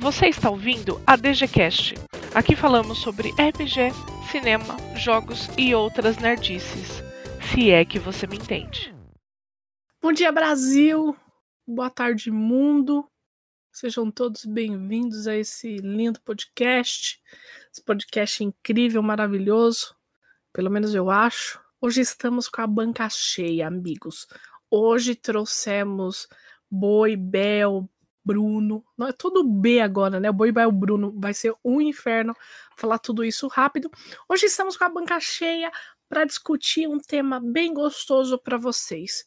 Você está ouvindo a DGCast. Aqui falamos sobre RPG, cinema, jogos e outras nerdices. Se é que você me entende. Bom dia, Brasil! Boa tarde, mundo! Sejam todos bem-vindos a esse lindo podcast. Esse podcast incrível, maravilhoso. Pelo menos eu acho. Hoje estamos com a banca cheia, amigos. Hoje trouxemos Boi, Bel, Bruno. Não é tudo B agora, né? O Boi, Bel, Bruno. Vai ser um inferno falar tudo isso rápido. Hoje estamos com a banca cheia para discutir um tema bem gostoso para vocês.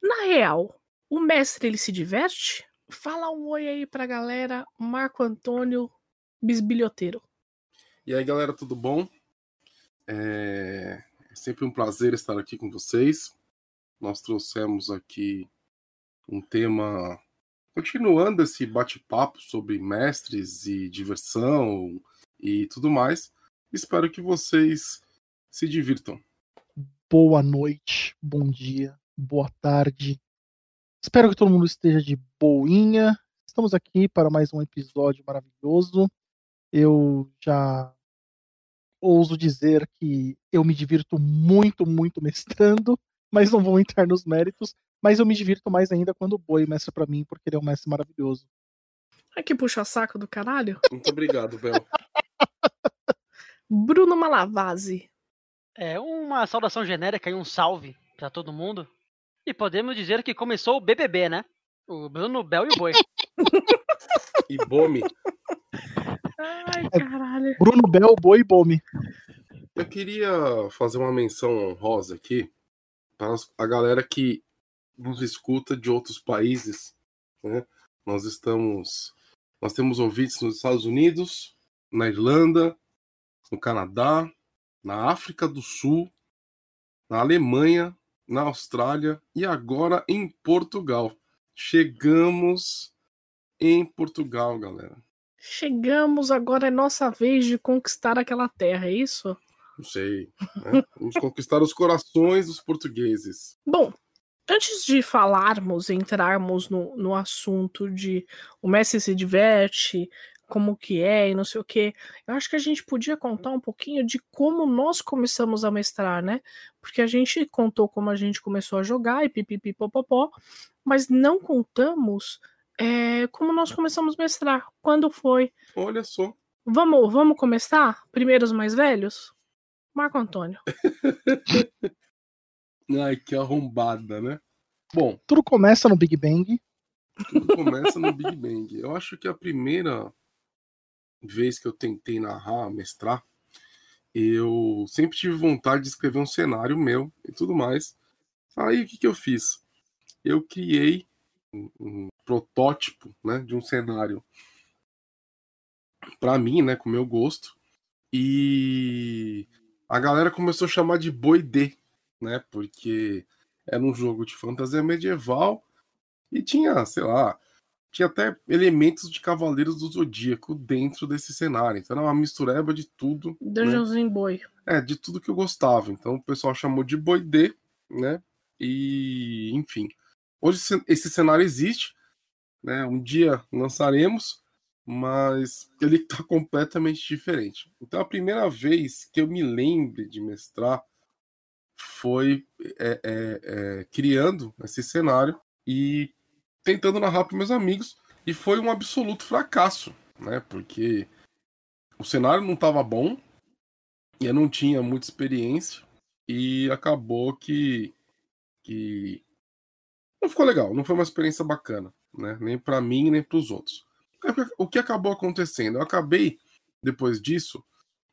Na real, o mestre ele se diverte? Fala um oi aí pra galera, Marco Antônio Bisbilhoteiro. E aí, galera, tudo bom? É... é sempre um prazer estar aqui com vocês. Nós trouxemos aqui um tema continuando esse bate-papo sobre mestres e diversão e tudo mais. Espero que vocês se divirtam. Boa noite, bom dia, boa tarde. Espero que todo mundo esteja de boinha. Estamos aqui para mais um episódio maravilhoso. Eu já ouso dizer que eu me divirto muito, muito mestrando, mas não vou entrar nos méritos. Mas eu me divirto mais ainda quando o Boi mestra para mim, porque ele é um mestre maravilhoso. Ai, que puxa-saco do caralho. Muito obrigado, Bel. Bruno Malavase. É uma saudação genérica e um salve para todo mundo. E podemos dizer que começou o BBB, né? O Bruno, Bel e o Boi. E Bome, Ai, caralho. Bruno Bel, Boi e Bome. eu queria fazer uma menção honrosa aqui para a galera que nos escuta de outros países. né? Nós estamos. Nós temos ouvintes nos Estados Unidos, na Irlanda, no Canadá, na África do Sul, na Alemanha, na Austrália e agora em Portugal. Chegamos em Portugal, galera. Chegamos, agora é nossa vez de conquistar aquela terra, é isso? Não sei. né? Vamos conquistar os corações dos portugueses. Bom, antes de falarmos, entrarmos no, no assunto de o Messi se diverte, como que é e não sei o que, eu acho que a gente podia contar um pouquinho de como nós começamos a mestrar, né? Porque a gente contou como a gente começou a jogar e pipipipopopó, mas não contamos é, como nós começamos a mestrar. Quando foi? Olha só. Vamos, vamos começar? Primeiro os mais velhos? Marco Antônio. Ai, que arrombada, né? Bom, Tudo começa no Big Bang. tudo começa no Big Bang. Eu acho que a primeira vez que eu tentei narrar, mestrar, eu sempre tive vontade de escrever um cenário meu e tudo mais. Aí o que, que eu fiz? Eu criei um, um protótipo né, de um cenário para mim, né, com meu gosto. E a galera começou a chamar de Boi D, né? Porque era um jogo de fantasia medieval e tinha, sei lá, tinha até elementos de Cavaleiros do Zodíaco dentro desse cenário. Então era uma mistureba de tudo. né? Dungeonzinho Boi. É, de tudo que eu gostava. Então o pessoal chamou de Boi D, né? E, enfim. Hoje esse- cenário existe, né? Um dia lançaremos, mas ele tá completamente diferente. Então a primeira vez que eu me lembre de mestrar foi é, é, é, criando esse cenário e tentando narrar para meus amigos e foi um absoluto fracasso, né? Porque o cenário não estava bom e eu não tinha muita experiência e acabou que que não ficou legal, não foi uma experiência bacana, né? Nem para mim nem para os outros. O que acabou acontecendo? Eu acabei depois disso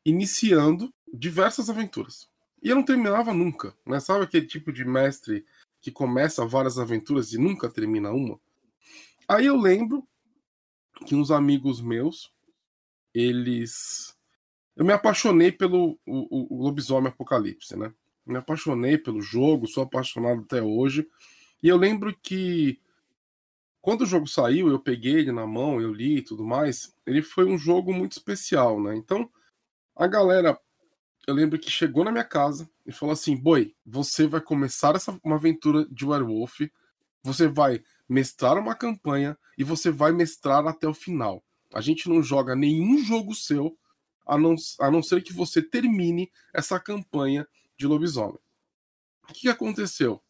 iniciando diversas aventuras. E eu não terminava nunca, né? Sabe aquele tipo de mestre que começa várias aventuras e nunca termina uma? Aí eu lembro que uns amigos meus, eles. Eu me apaixonei pelo o, o- Lobisomem Apocalipse, né? Me apaixonei pelo jogo, sou apaixonado até hoje. E eu lembro que quando o jogo saiu, eu peguei ele na mão, eu li e tudo mais. Ele foi um jogo muito especial, né? Então, a galera, eu lembro que chegou na minha casa e falou assim: Boi, você vai começar essa, uma aventura de werewolf, você vai mestrar uma campanha e você vai mestrar até o final. A gente não joga nenhum jogo seu a não, a não ser que você termine essa campanha de lobisomem. O que aconteceu?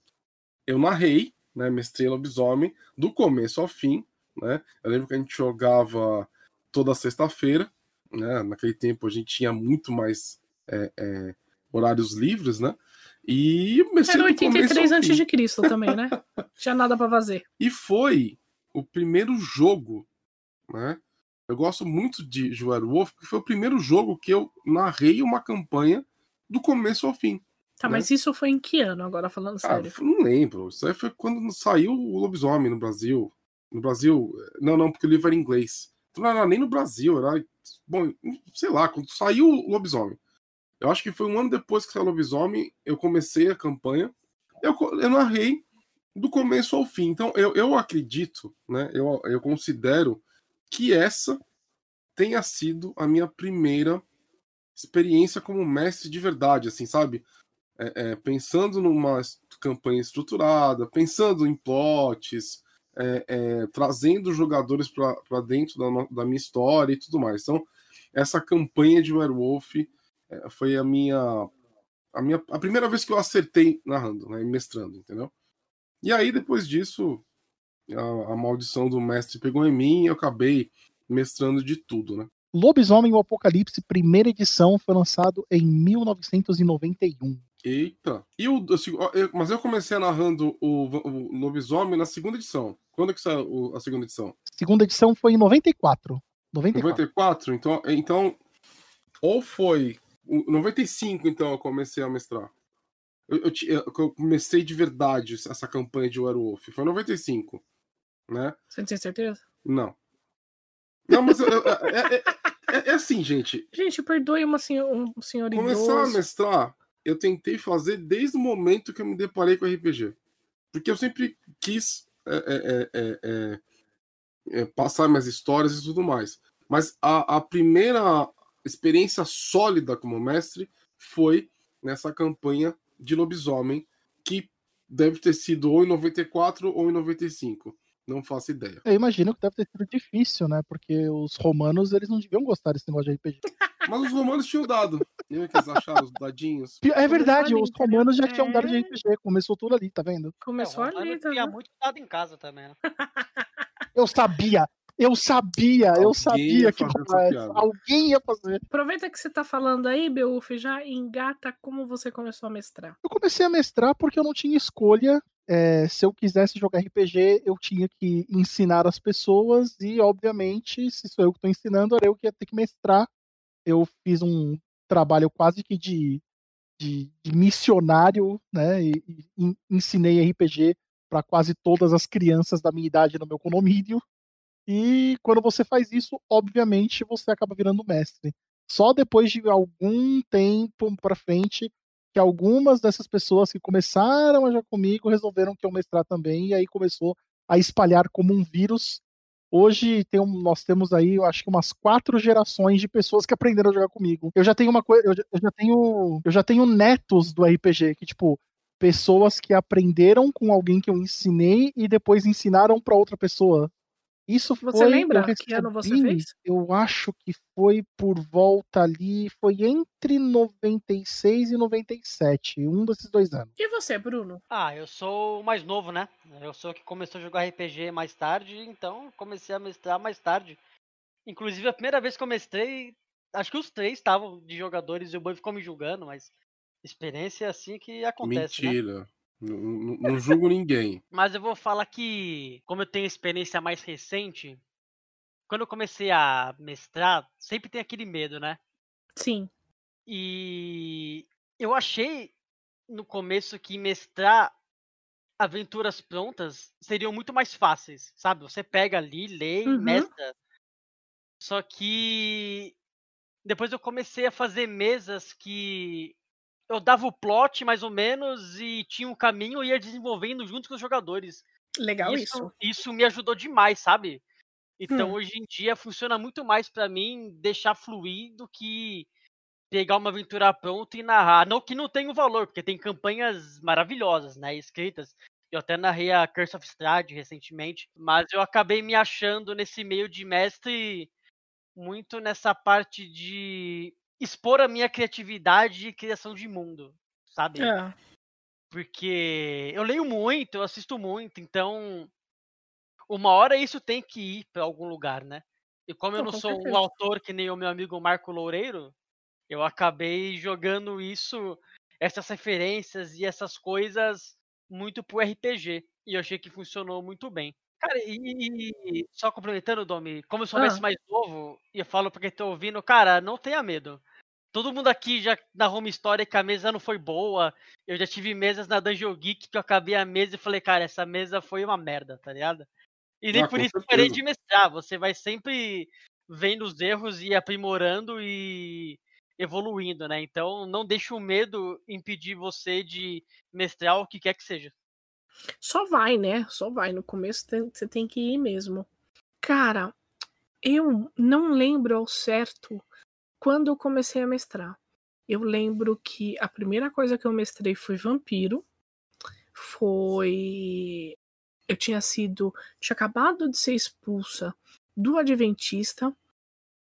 Eu narrei, né, mestrei lobisomem do começo ao fim, né? Eu lembro que a gente jogava toda sexta-feira, né? Naquele tempo a gente tinha muito mais é, é, horários livres, né? E Era 83 antes de Cristo também, né? Tinha nada para fazer. E foi o primeiro jogo, né? Eu gosto muito de Wolf porque foi o primeiro jogo que eu narrei uma campanha do começo ao fim. Tá, né? mas isso foi em que ano, agora falando ah, sério? não lembro. Isso aí foi quando saiu o Lobisomem no Brasil. No Brasil. Não, não, porque o livro era em inglês. Então não era nem no Brasil, era. Bom, sei lá, quando saiu o Lobisomem. Eu acho que foi um ano depois que saiu Lobisomem, eu comecei a campanha. Eu, eu narrei do começo ao fim. Então, eu, eu acredito, né? Eu, eu considero que essa tenha sido a minha primeira experiência como mestre de verdade, assim, sabe? É, é, pensando numa campanha estruturada, pensando em plots, é, é trazendo jogadores para dentro da, da, minha história e tudo mais. Então, essa campanha de Werewolf foi a minha, a minha a primeira vez que eu acertei narrando, né, mestrando, entendeu? E aí, depois disso, a, a maldição do mestre pegou em mim e eu acabei mestrando de tudo, né? Lobisomem o Apocalipse, primeira edição, foi lançado em 1991. Eita! E o, mas eu comecei narrando o, o Lobisomem na segunda edição. Quando é que saiu a segunda edição? Segunda edição foi em 94. 94? 94? Então, então ou foi 95, então eu comecei a mestrar. Eu, eu, eu, comecei de verdade essa campanha de Werewolf. Foi 95 né? Você tem certeza? Não. Não, mas eu, é, é, é, é, assim, gente. Gente, perdoe uma senhor, um senhor Começar idoso. a mestrar, eu tentei fazer desde o momento que eu me deparei com RPG. Porque eu sempre quis passar minhas histórias e tudo mais. Mas a, a primeira experiência sólida como mestre foi nessa campanha de lobisomem, que deve ter sido ou em 94 ou em 95. Não faço ideia. Eu imagino que deve ter sido difícil, né? Porque os romanos, eles não deviam gostar desse negócio de RPG. Mas os romanos tinham dado. Lembra que eles acharam os dadinhos? É verdade, os romanos já tinham dado de RPG. Começou tudo ali, tá vendo? Começou é, ali, tá tinha muito dado em casa também, né? Eu sabia! Eu sabia, Alguém eu sabia que alguém ia fazer. Aproveita que você tá falando aí, Beuf, já engata como você começou a mestrar. Eu comecei a mestrar porque eu não tinha escolha é, se eu quisesse jogar RPG, eu tinha que ensinar as pessoas e, obviamente, se sou eu que estou ensinando, era eu que ia ter que mestrar. Eu fiz um trabalho quase que de, de, de missionário, né? E, e ensinei RPG para quase todas as crianças da minha idade no meu condomínio. E quando você faz isso, obviamente, você acaba virando mestre. Só depois de algum tempo para frente que algumas dessas pessoas que começaram a jogar comigo resolveram que eu mestrar também, e aí começou a espalhar como um vírus. Hoje tem um, nós temos aí, eu acho que umas quatro gerações de pessoas que aprenderam a jogar comigo. Eu já tenho uma coisa, eu, eu, já tenho, eu já tenho netos do RPG que tipo pessoas que aprenderam com alguém que eu ensinei e depois ensinaram para outra pessoa. Isso você foi, lembra que ano você fez? Eu acho que foi por volta ali, foi entre 96 e 97, um desses dois anos. E você, Bruno? Ah, eu sou o mais novo, né? Eu sou o que começou a jogar RPG mais tarde, então comecei a mestrar mais tarde. Inclusive, a primeira vez que eu mestrei, acho que os três estavam de jogadores e o Boi ficou me julgando, mas experiência é assim que acontece. Né? Mentira. Né? Não, não, não julgo ninguém. Mas eu vou falar que, como eu tenho experiência mais recente, quando eu comecei a mestrar, sempre tem aquele medo, né? Sim. E eu achei no começo que mestrar aventuras prontas seriam muito mais fáceis, sabe? Você pega ali, lê e uhum. mestra. Só que depois eu comecei a fazer mesas que eu dava o plot mais ou menos e tinha um caminho e ia desenvolvendo junto com os jogadores. Legal isso. Isso, isso me ajudou demais, sabe? Então hum. hoje em dia funciona muito mais para mim deixar fluir do que pegar uma aventura pronta e narrar. Não que não tenha valor, porque tem campanhas maravilhosas, né, escritas. Eu até narrei a Curse of Strahd recentemente, mas eu acabei me achando nesse meio de mestre muito nessa parte de expor a minha criatividade e criação de mundo, sabe? É. Porque eu leio muito, eu assisto muito, então uma hora isso tem que ir para algum lugar, né? E como eu Não, sou um autor que nem o meu amigo Marco Loureiro, eu acabei jogando isso, essas referências e essas coisas muito pro RPG. E eu achei que funcionou muito bem. Cara, e, e- só complementando, Domi, como eu sou Ah. mais novo, e eu falo pra quem tá ouvindo, cara, não tenha medo. Todo mundo aqui já narrou uma história que a mesa não foi boa. Eu já tive mesas na Dungeon Geek que eu acabei a mesa e falei, cara, essa mesa foi uma merda, tá ligado? E nem Ah, por isso eu parei certeza. de mestrar. Você vai sempre vendo os erros e aprimorando e evoluindo, né? Então não deixe o medo impedir você de mestrar o que quer que seja. Só vai, né? Só vai. No começo tem- você tem que ir mesmo. Cara, eu não lembro ao certo quando eu comecei a mestrar. Eu lembro que a primeira coisa que eu mestrei foi Vampiro. Foi. Eu tinha sido. Tinha acabado de ser expulsa do Adventista.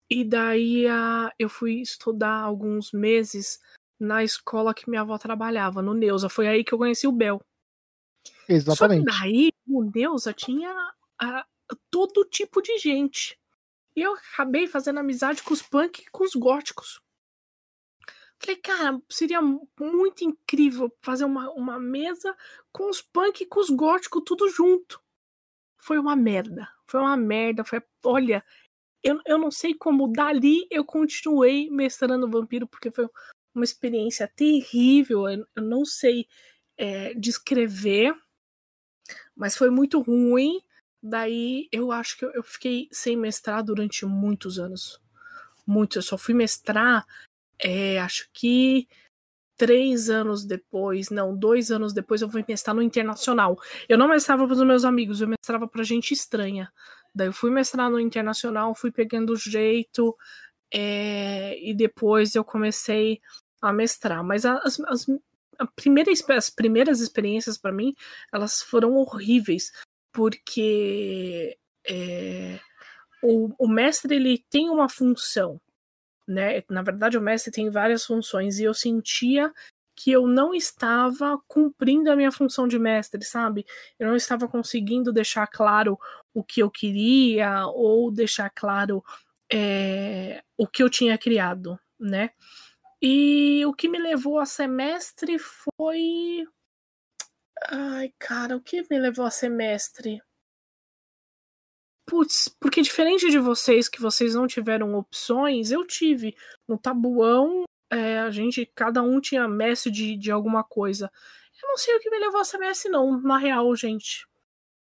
E daí a, eu fui estudar alguns meses na escola que minha avó trabalhava, no Neuza. Foi aí que eu conheci o Bel. Exatamente. Só que daí o Neuza tinha ah, todo tipo de gente. E eu acabei fazendo amizade com os punk e com os góticos. Falei, cara, seria muito incrível fazer uma, uma mesa com os punk e com os góticos tudo junto. Foi uma merda. Foi uma merda. Foi, olha, eu, eu não sei como dali eu continuei mestrando vampiro, porque foi uma experiência terrível. Eu, eu não sei é, descrever, mas foi muito ruim. Daí eu acho que eu, fiquei sem mestrar durante muitos anos. Muito. Eu só fui mestrar, é, acho que três anos depois, não, dois anos depois eu fui mestrar no internacional. Eu não mestrava para os meus amigos, eu mestrava para gente estranha. Daí eu fui mestrar no internacional, fui pegando o jeito, é, e depois eu comecei a mestrar. Mas as, as, primeira, as primeiras experiências para mim, elas foram horríveis, porque é, o, o mestre ele tem uma função, né? Na verdade, o mestre tem várias funções e eu sentia que eu não estava cumprindo a minha função de mestre, sabe? Eu não estava conseguindo deixar claro o que eu queria ou deixar claro é, o que eu tinha criado, né? E o que me levou a semestre foi. Ai, cara, o que me levou a semestre? Putz, porque diferente de vocês, que vocês não tiveram opções, eu tive. No tabuão, é, a gente, cada um tinha mestre de, de alguma coisa. Eu não sei o que me levou a semestre, não, na real, gente.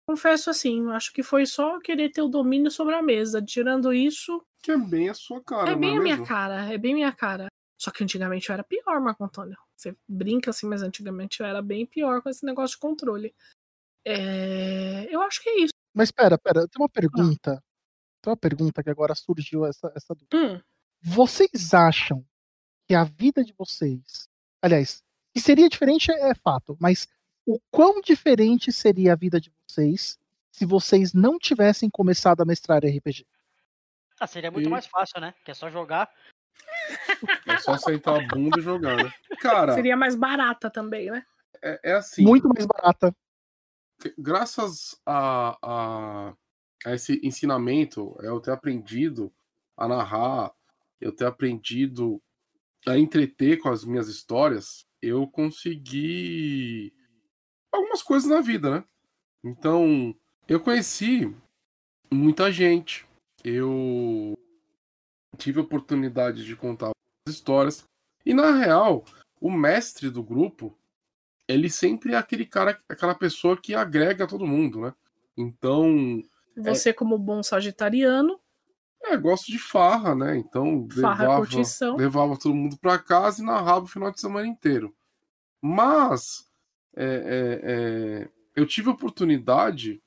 Confesso assim, acho que foi só querer ter o domínio sobre a mesa. Tirando isso. Que é bem a sua cara, É bem não a minha mesmo? cara, é bem minha cara. Só que antigamente eu era pior, Marco Antônio. Você brinca assim, mas antigamente eu era bem pior com esse negócio de controle. É... Eu acho que é isso. Mas pera, pera, tem uma pergunta. Tem uma pergunta que agora surgiu essa, essa dúvida. Hum, Vocês acham que a vida de vocês. Aliás, que seria diferente é fato, mas o quão diferente seria a vida de vocês se vocês não tivessem começado a mestrar RPG? Ah, seria muito E- mais fácil, né? Que é só jogar. É só sentar a bunda e jogar, né? Cara, seria mais barata também, né? é, é assim. Muito mais barata. graças a, a, a esse ensinamento, eu ter aprendido a narrar, eu ter aprendido a entreter com as minhas histórias, eu consegui algumas coisas na vida, né? Então, eu conheci muita gente, eu tive a oportunidade de contar histórias, e na real, o mestre do grupo, ele sempre é aquele cara, aquela pessoa que agrega todo mundo, né? Então, Você, como bom sagitariano, é, gosto de farra, né? Então, Farra, levava, curtição. levava todo mundo pra casa e narrava o final de semana inteiro. Mas, é, é, é, eu tive a oportunidade,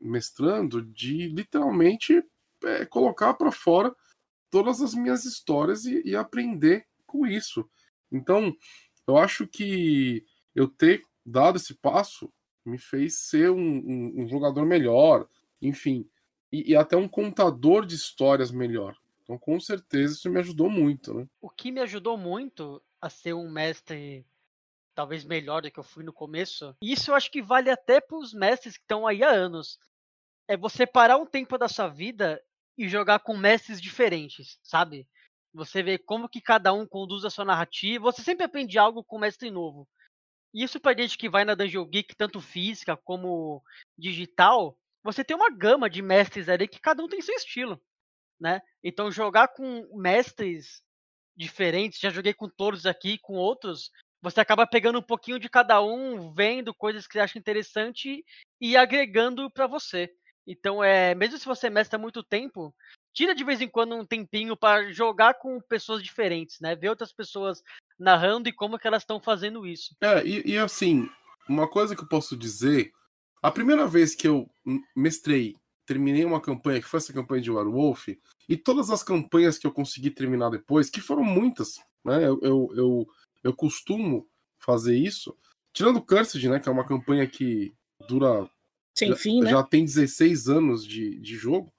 mestrando, de literalmente é, colocar pra fora todas as minhas histórias e, e aprender com isso. Então, eu acho que eu ter dado esse passo me fez ser um, um- um jogador melhor, enfim, e, e até um contador de histórias melhor. Então, com certeza, isso me ajudou muito, né? O que me ajudou muito a ser um mestre talvez melhor do que eu fui no começo, isso eu acho que vale até para os mestres que estão aí há anos, é você parar um tempo da sua vida e jogar com mestres diferentes, sabe? Você vê como que cada um conduz a sua narrativa, você sempre aprende algo com um mestre novo. E isso pra gente que vai na Dungeon Geek, tanto física como digital, você tem uma gama de mestres ali que cada um tem seu estilo, né? Então jogar com mestres diferentes, já joguei com todos aqui, com outros, você acaba pegando um pouquinho de cada um, vendo coisas que você acha interessante e agregando para você. Então, é, mesmo se você mestra muito tempo, tira de vez em quando um tempinho para jogar com pessoas diferentes, né? Ver outras pessoas narrando e como que elas estão fazendo isso. É, e, e, assim, uma coisa que eu posso dizer, a primeira vez que eu mestrei, terminei uma campanha, que foi essa campanha de Werewolf, e todas as campanhas que eu consegui terminar depois, que foram muitas, né? Eu, eu, eu, eu costumo fazer isso, tirando Cursed, né? Que é uma campanha que dura sem já, fim, né? Já tem 16 anos de, de jogo.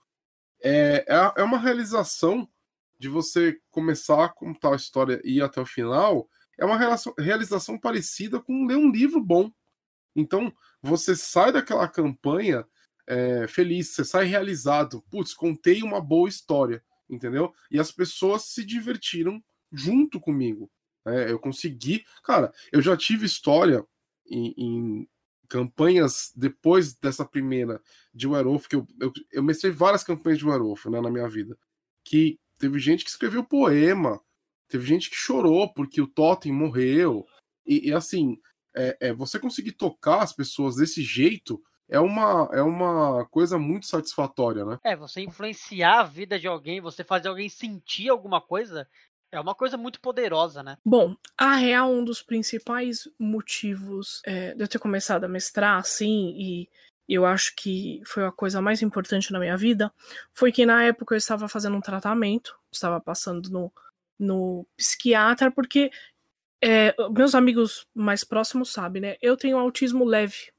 É, é, é uma realização de você começar a contar a história e ir até o final. É uma relação, realização parecida com ler um livro bom. Então, você sai daquela campanha é, feliz, você sai realizado. Putz, contei uma boa história, entendeu? E as pessoas se divertiram junto comigo. É, eu consegui. Cara, eu já tive história em, em campanhas depois dessa primeira de Werewolf, que eu, eu, eu mestrei várias campanhas de Werewolf né, na minha vida, que teve gente que escreveu poema, teve gente que chorou porque o Totem morreu, e, e assim, é, é, você conseguir tocar as pessoas desse jeito é uma, é uma coisa muito satisfatória, né? É, você influenciar a vida de alguém, você fazer alguém sentir alguma coisa, é uma coisa muito poderosa, né? Bom, a real, um dos principais motivos é, de eu ter começado a mestrar assim, e eu acho que foi a coisa mais importante na minha vida, foi que na época eu estava fazendo um tratamento, estava passando no, no psiquiatra, porque é, meus amigos mais próximos sabem, né? Eu tenho autismo leve.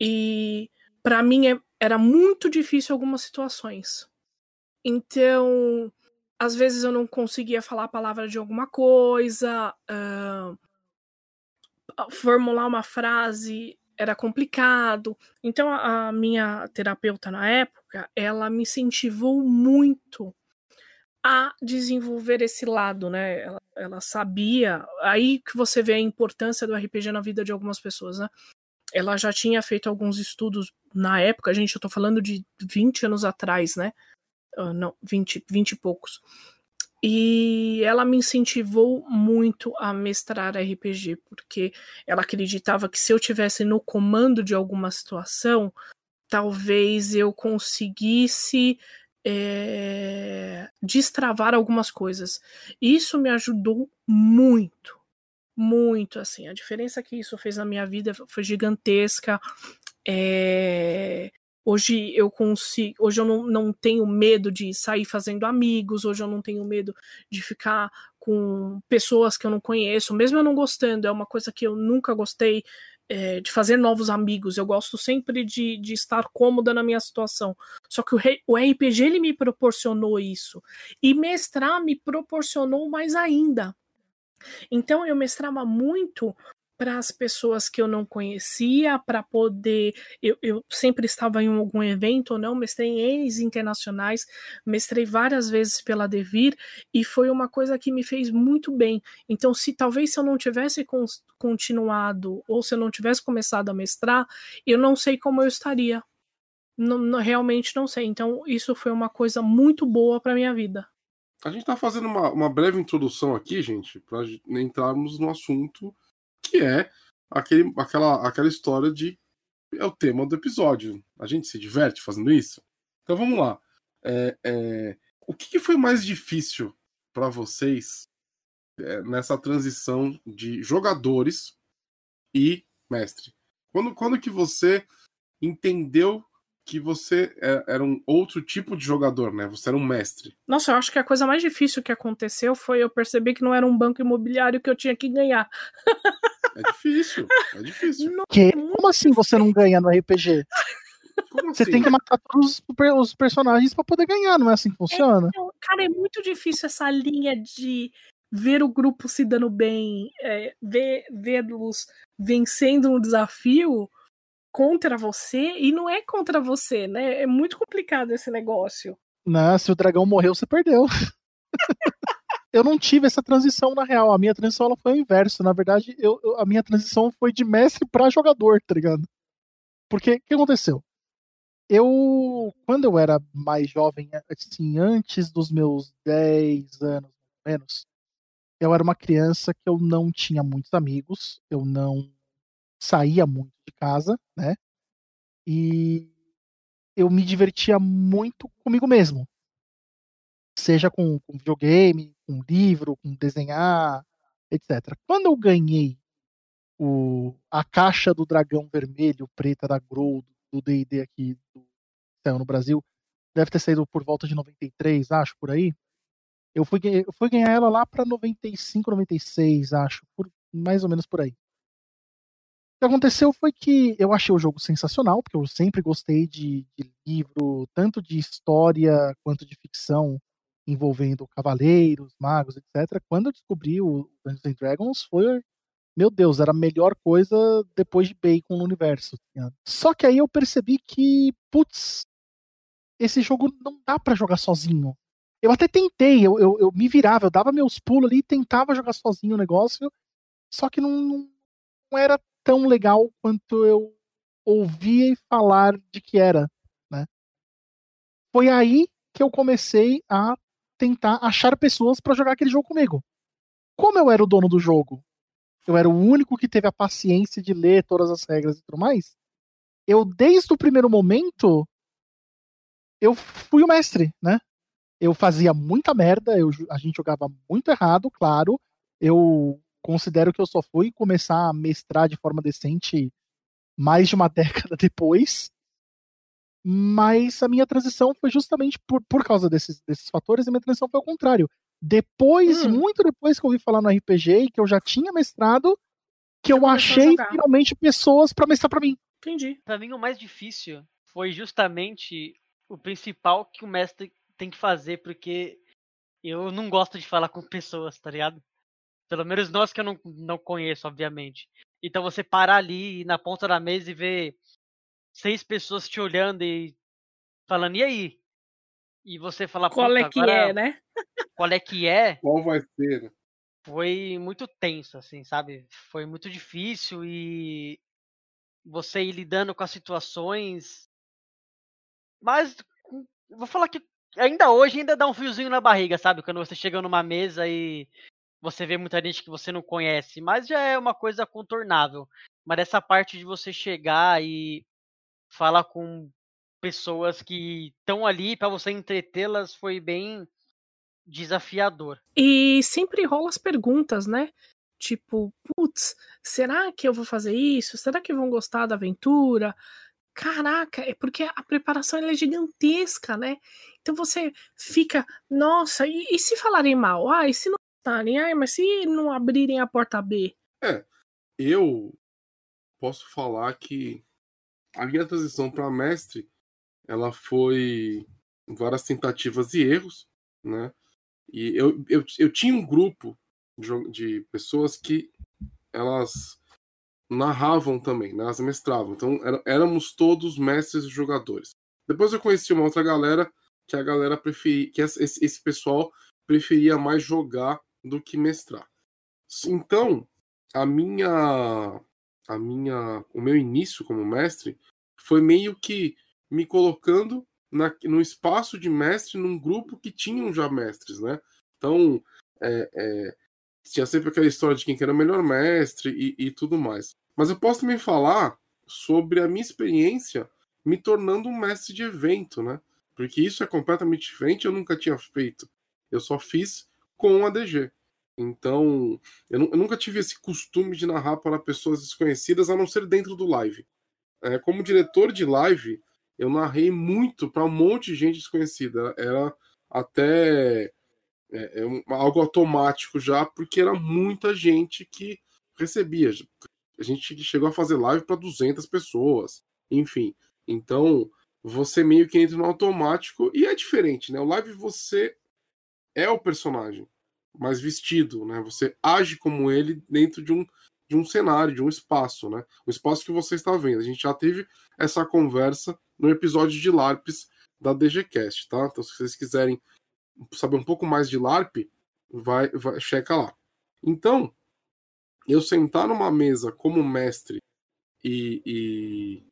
E para mim é, era muito difícil algumas situações. Então, às vezes eu não conseguia falar a palavra de alguma coisa, uh, formular uma frase era complicado. Então a, a minha terapeuta na época, ela me incentivou muito a desenvolver esse lado, né? Ela, ela, sabia, aí que você vê a importância do RPG na vida de algumas pessoas, né? Ela já tinha feito alguns estudos na época, gente, eu tô falando de 20 anos atrás, né? Uh, não, 20, 20 e poucos. E ela me incentivou muito a mestrar RPG, porque ela acreditava que se eu tivesse no comando de alguma situação, talvez eu conseguisse é, destravar algumas coisas. Isso me ajudou muito, muito, assim. A diferença que isso fez na minha vida foi gigantesca. É, Hoje eu consigo, hoje eu não, não tenho medo de sair fazendo amigos, hoje eu não tenho medo de ficar com pessoas que eu não conheço, mesmo eu não gostando, é uma coisa que eu nunca gostei é, de fazer novos amigos. Eu gosto sempre de, de estar cômoda na minha situação. Só que o, o RPG ele me proporcionou isso. E mestrar me proporcionou mais ainda. Então eu mestrava muito para as pessoas que eu não conhecia, para poder. Eu, eu, sempre estava em algum evento ou não, mestrei em Enes internacionais, mestrei várias vezes pela Devir e foi uma coisa que me fez muito bem. Então, se talvez se eu não tivesse con continuado ou se eu não tivesse começado a mestrar, eu não sei como eu estaria. Realmente não sei. Então, isso foi uma coisa muito boa para minha vida. A gente está fazendo uma, uma breve introdução aqui, gente, para entrarmos no assunto que é aquele, aquela, aquela história de é o tema do episódio. A gente se diverte fazendo isso. Então vamos lá. É, é, o que, foi mais difícil para vocês é, nessa transição de jogadores e mestre? Quando, quando que você entendeu que você é, era um outro tipo de jogador, né? Você era um mestre. Nossa, eu acho que a coisa mais difícil que aconteceu foi eu perceber que não era um banco imobiliário que eu tinha que ganhar. É difícil, é difícil. Não, que? Como assim você não ganha no RPG? Como você assim? tem que matar todos os personagens para poder ganhar, não é assim que funciona? É, Cara, é muito difícil essa linha de ver o grupo se dando bem, é, ver, vê-los vencendo um desafio contra você e não é contra você, né? É muito complicado esse negócio. Não, se o dragão morreu, você perdeu. eu não tive essa transição na real. A minha transição ela foi o inverso. Na verdade, eu, eu a minha transição foi de mestre para jogador, tá ligado? Porque o que aconteceu? Eu, quando eu era mais jovem, assim, antes dos meus 10 anos, menos, eu era uma criança que eu não tinha muitos amigos, eu não saía muito de casa, né? E eu me divertia muito comigo mesmo. Seja com, com videogame, com livro, com desenhar, etc. Quando eu ganhei o, a caixa do dragão vermelho, preta da Grow, do D&D aqui do céu no Brasil, deve ter saído por volta de 93, acho, por aí. Eu fui, eu fui ganhar ela lá para 95, 96, acho, por, mais ou menos por aí. Que aconteceu foi que eu achei o jogo sensacional, porque eu sempre gostei de, de livro, tanto de história quanto de ficção, envolvendo cavaleiros, magos, etc. Quando eu descobri o Dungeons Dragons, foi meu Deus, era a melhor coisa depois de Bacon no universo. Só que aí eu percebi que, putz, esse jogo não dá para jogar sozinho. Eu até tentei, eu, eu, eu, me virava, eu dava meus pulos ali e tentava jogar sozinho o negócio, só que não, não era tão legal quanto eu ouvia falar de que era, né? Foi aí que eu comecei a tentar achar pessoas para jogar aquele jogo comigo. Como eu era o dono do jogo eu era o único que teve a paciência de ler todas as regras e tudo mais, eu, desde o primeiro momento, eu fui o mestre, né? Eu fazia muita merda, eu, a gente jogava muito errado, claro. Eu considero que eu só fui começar a mestrar de forma decente mais de uma década depois. Mas a minha transição foi justamente por, por causa desses, desses fatores, a minha transição foi ao contrário. Depois, hum. muito depois que eu ouvi falar no RPG e que eu já tinha mestrado, que eu achei finalmente pessoas para mestrar para mim. Entendi. Para mim o mais difícil foi justamente o principal que o mestre tem que fazer, porque eu não gosto de falar com pessoas, tá ligado? Pelo menos nós que eu não, não conheço, obviamente. Então você parar ali na ponta da mesa e ver seis pessoas te olhando e falando, e aí? e você falar qual é que é, né? Qual é que é? Qual vai ser? Né? Foi muito tenso, assim, sabe? Foi muito difícil e você ir lidando com as situações. Mas vou falar que ainda hoje ainda dá um fiozinho na barriga, sabe? Quando você chega numa mesa e você vê muita gente que você não conhece, mas já é uma coisa contornável. Mas essa parte de você chegar e falar com pessoas que estão ali para você entretê-las foi bem desafiador. E sempre rola as perguntas, né? Tipo, putz, será que eu vou fazer isso? Será que vão gostar da aventura? Caraca, é porque a preparação é gigantesca, né? Então você fica, nossa, e, e se falarem mal? Ah, e se não gostarem? Ah, mas se não abrirem a porta B? É, eu posso falar que a minha transição para mestre ela foi várias tentativas e erros, né? E eu, eu, eu tinha um grupo de, de pessoas que elas narravam também, né? elas mestravam. Então era, éramos todos mestres e jogadores. Depois eu conheci uma outra galera que a galera preferia, que esse, esse pessoal preferia mais jogar do que mestrar. Então, a minha a minha o meu início como mestre foi meio que me colocando na, no espaço de mestre num grupo que tinham já mestres, né? Então, é, é, tinha sempre aquela história de quem era o melhor mestre e, e tudo mais. Mas eu posso também falar sobre a minha experiência me tornando um mestre de evento, né? Porque isso é completamente diferente, eu nunca tinha feito. Eu só fiz com a DG. Então, eu, eu, nunca tive esse costume de narrar para pessoas desconhecidas, a não ser dentro do live. É, como diretor de live, eu narrei muito para um monte de gente desconhecida. Era até é, é algo automático já, porque era muita gente que recebia. A gente chegou a fazer live para 200 pessoas, enfim. Então, você meio que entra no automático e é diferente, né? O live você é o personagem, mas vestido, né? Você age como ele dentro de um, de um cenário, de um espaço, né? O espaço que você está vendo. A gente já teve essa conversa no episódio de LARPs da DGCast, tá? Então, se vocês quiserem saber um pouco mais de LARP, vai, vai checa lá. Então, eu sentar numa mesa como mestre e, e,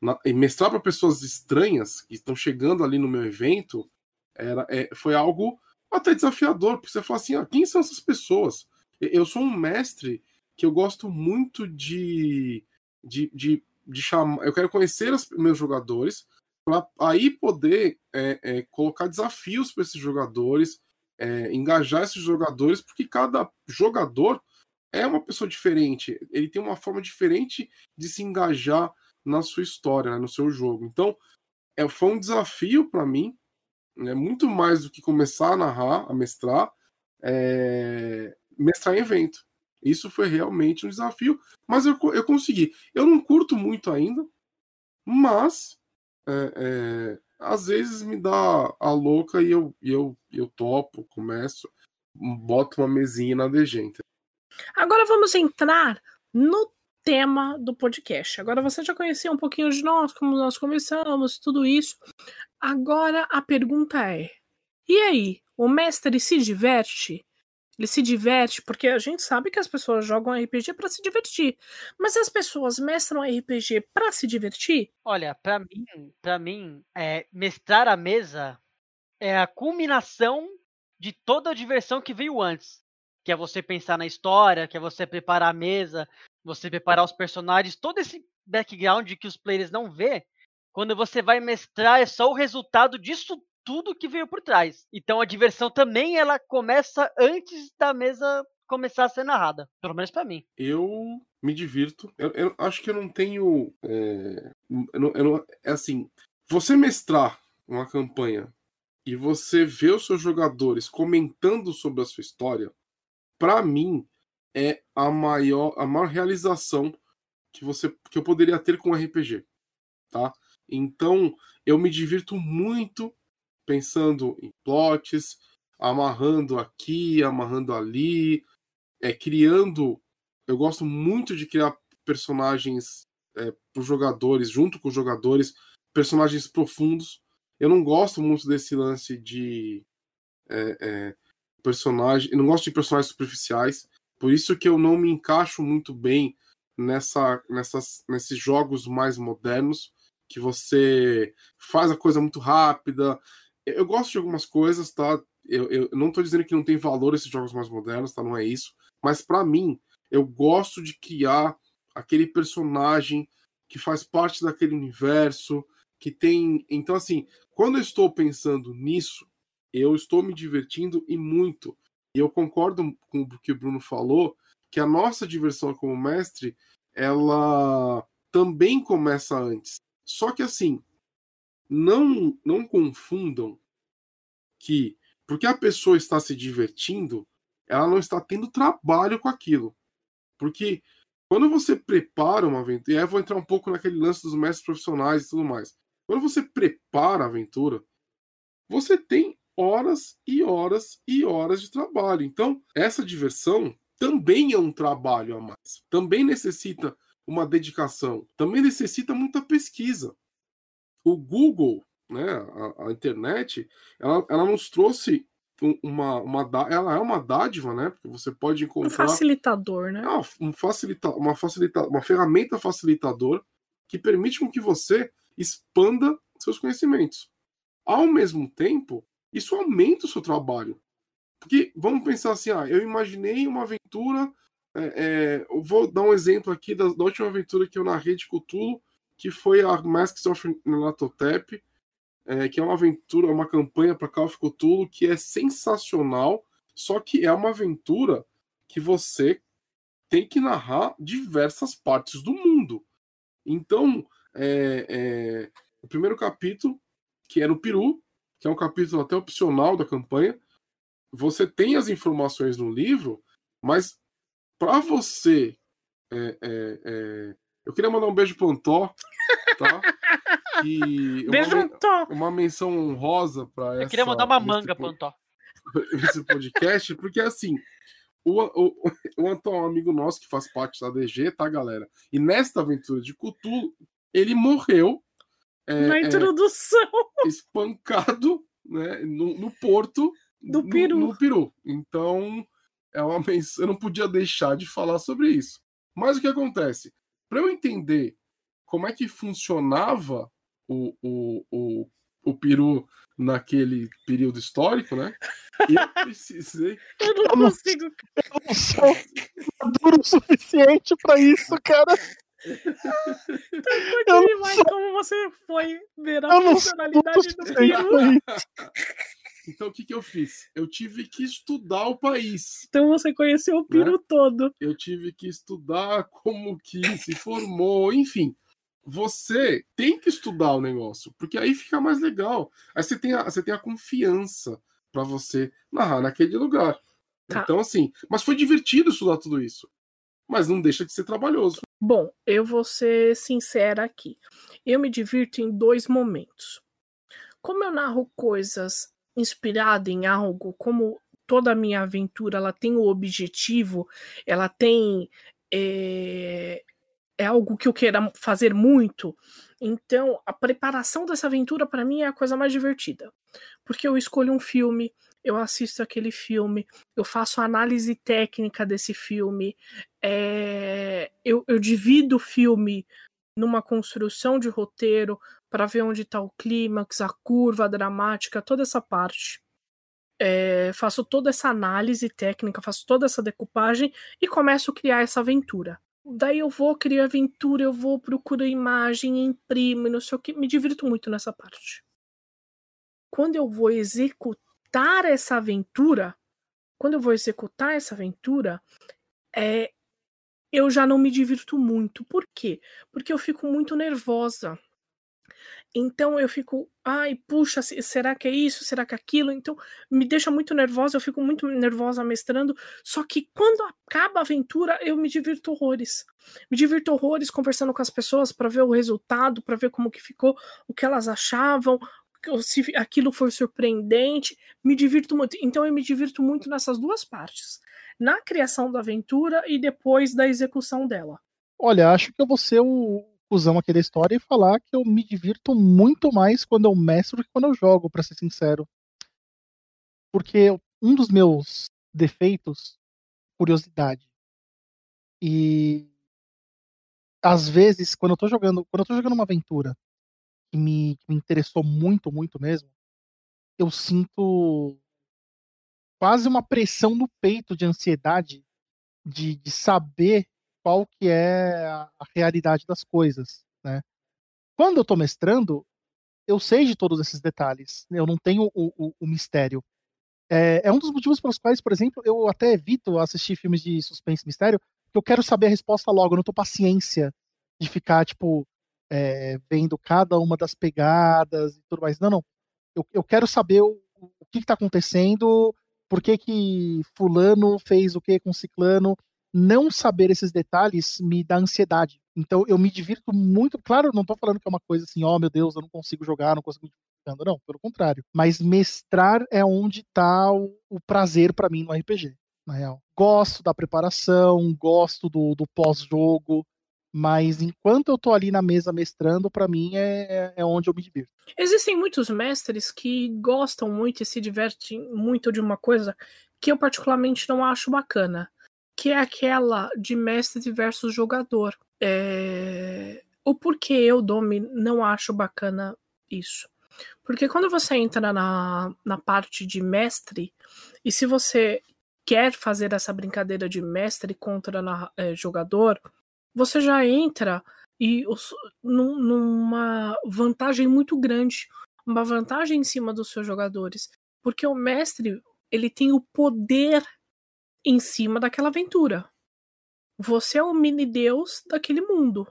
na, e mestrar para pessoas estranhas que estão chegando ali no meu evento era, é, foi algo até desafiador, porque você fala assim: ah, quem são essas pessoas? Eu sou um mestre que eu gosto muito de, de, de, de chamar. Eu quero conhecer os meus jogadores para aí poder é, é, colocar desafios para esses jogadores, é, engajar esses jogadores, porque cada jogador é uma pessoa diferente, ele tem uma forma diferente de se engajar na sua história, né, no seu jogo. Então, é, foi um desafio para mim, né, muito mais do que começar a narrar, a mestrar, é, mestrar em evento. Isso foi realmente um desafio, mas eu, eu consegui. Eu não curto muito ainda, mas é, é, às vezes me dá a louca e eu, eu, eu topo, começo, boto uma mesinha na degenta. Agora vamos entrar no tema do podcast. Agora você já conhecia um pouquinho de nós, como nós começamos, tudo isso. Agora a pergunta é: e aí, o mestre se diverte? Ele se diverte porque a gente sabe que as pessoas jogam RPG para se divertir. Mas as pessoas mestram RPG para se divertir? Olha, para mim, para mim, é, mestrar a mesa é a culminação de toda a diversão que veio antes que é você pensar na história, que é você preparar a mesa, você preparar os personagens, todo esse background que os players não vê, quando você vai mestrar é só o resultado disso tudo que veio por trás. Então a diversão também ela começa antes da mesa começar a ser narrada, pelo menos para mim. Eu me divirto. Eu, eu, acho que eu não tenho, é, eu não, eu não, é assim, você mestrar uma campanha e você ver os seus jogadores comentando sobre a sua história, para mim, é a maior, a maior realização que você que eu poderia ter com RPG, tá? Então, eu me divirto muito pensando em plots, amarrando aqui, amarrando ali, é criando. Eu gosto muito de criar personagens é, para os jogadores, junto com os jogadores, personagens profundos. Eu não gosto muito desse lance de é, é, personagem. Eu não gosto de personagens superficiais. Por isso que eu não me encaixo muito bem nessa, nessas, nesses jogos mais modernos, que você faz a coisa muito rápida. Eu gosto de algumas coisas, tá? Eu, eu não estou dizendo que não tem valor esses jogos mais modernos, tá? Não é isso. Mas para mim, eu gosto de criar aquele personagem que faz parte daquele universo, que tem. Então, assim, quando eu estou pensando nisso, eu estou me divertindo e muito. E eu concordo com o que o Bruno falou, que a nossa diversão como mestre, ela também começa antes. Só que assim, não não confundam que porque a pessoa está se divertindo, ela não está tendo trabalho com aquilo. Porque quando você prepara uma aventura, e aí vou entrar um pouco naquele lance dos mestres profissionais e tudo mais. Quando você prepara a aventura, você tem horas e horas e horas de trabalho. Então, essa diversão também é um trabalho a mais. Também necessita uma dedicação, também necessita muita pesquisa. O Google, né, a, a internet, ela, ela nos trouxe uma, uma ela é uma dádiva, né? Porque você pode encontrar um facilitador, né? É um facilita, uma facilita, uma ferramenta facilitador que permite com que você expanda seus conhecimentos. Ao mesmo tempo, isso aumenta o seu trabalho. Porque vamos pensar assim, ah, eu imaginei uma aventura. É, é, eu vou dar um exemplo aqui da, da, última aventura que eu narrei de Cthulhu, que foi a Masks of Natotep, é, que é uma aventura, uma campanha para Call of Cthulhu que é sensacional, só que é uma aventura que você tem que narrar diversas partes do mundo. Então, é, é, o primeiro capítulo, que é no Peru, que é um capítulo até opcional da campanha. Você tem as informações no livro, mas para você. É, é, é... Eu queria mandar um beijo pro Antó, tá? Que beijo, uma, Antó! Uma menção honrosa para essa. Eu queria mandar uma manga pro Antó. esse podcast, porque assim, o, o, o Antônio é um amigo nosso que faz parte da DG, tá, galera? E nesta aventura de Cthulhu, ele morreu. É, Na introdução. É, espancado né, no, no porto do peru. No, no peru. Então, é uma eu não podia deixar de falar sobre isso. Mas o que acontece? Para eu entender como é que funcionava o, o, o, o peru naquele período histórico, né? Eu precisei. eu não consigo. Eu não sou maduro o suficiente para isso, cara. Então, eu mais sou... como você foi ver a funcionalidade do peru. Então o que, que eu fiz? Eu tive que estudar o país. Então você conheceu o peru né? todo. Eu tive que estudar como que se formou, enfim você tem que estudar o negócio, porque aí fica mais legal. Aí você tem a, você tem a confiança para você narrar naquele lugar. Tá. Então, assim, mas foi divertido estudar tudo isso. Mas não deixa de ser trabalhoso. Bom, eu vou ser sincera aqui. Eu me divirto em dois momentos. Como eu narro coisas inspiradas em algo, como toda a minha aventura ela tem o objetivo, ela tem é, é algo que eu queira fazer muito. Então, a preparação dessa aventura para mim é a coisa mais divertida. Porque eu escolho um filme, eu assisto aquele filme, eu faço análise técnica desse filme, é... eu, eu divido o filme numa construção de roteiro para ver onde está o clímax, a curva dramática, toda essa parte. É... faço toda essa análise técnica, faço toda essa decupagem e começo a criar essa aventura. Daí eu vou criar aventura, eu vou procurar imagem, imprimo, não sei o que. Me divirto muito nessa parte. Quando eu vou executar essa aventura, quando eu vou executar essa aventura, é, eu já não me divirto muito. Por quê? Porque eu fico muito nervosa. Então eu fico, ai, puxa, será que é isso? Será que é aquilo? Então me deixa muito nervosa, eu fico muito nervosa mestrando. Só que quando acaba a aventura, eu me divirto horrores. Me divirto horrores conversando com as pessoas para ver o resultado, para ver como que ficou, o que elas achavam, se aquilo foi surpreendente. Me divirto muito. Então eu me divirto muito nessas duas partes. Na criação da aventura e depois da execução dela. Olha, acho que eu vou ser o, cuzão aqui da história e falar que eu me divirto muito mais quando eu mestro que quando eu jogo, para ser sincero. Porque um dos meus defeitos, curiosidade. E às vezes, quando eu tô jogando, quando eu tô jogando uma aventura que me, que me interessou muito, muito mesmo, eu sinto quase uma pressão no peito de ansiedade de, de saber qual que é a realidade das coisas, né? Quando eu estou mestrando, eu sei de todos esses detalhes, eu não tenho o, o, o mistério. É, é, um dos motivos pelos quais, por exemplo, eu até evito assistir filmes de suspense e mistério, porque eu quero saber a resposta logo, eu não tô paciência de ficar, tipo, é, vendo cada uma das pegadas e tudo mais. Não, não. Eu, eu quero saber o, o que, está acontecendo, por que, que fulano fez o que com ciclano, não saber esses detalhes me dá ansiedade. Então eu me divirto muito. Claro, não tô falando que é uma coisa assim, ó, oh, meu Deus, eu não consigo jogar, não consigo não, pelo contrário. Mas mestrar é onde tá o, o prazer para mim no RPG, na real. Gosto da preparação, gosto do, do pós-jogo, mas enquanto eu tô ali na mesa mestrando, para mim é, é onde eu me divirto. Existem muitos mestres que gostam muito e se divertem muito de uma coisa que eu particularmente não acho bacana que é aquela de mestre versus jogador. É... O porquê eu, Domi, não acho bacana isso. Porque quando você entra na, na parte de mestre, e se você quer fazer essa brincadeira de mestre contra na, é, jogador, você já entra e os, num, numa vantagem muito grande, uma vantagem em cima dos seus jogadores, porque o mestre ele tem o poder em cima daquela aventura. Você é o mini deus daquele mundo.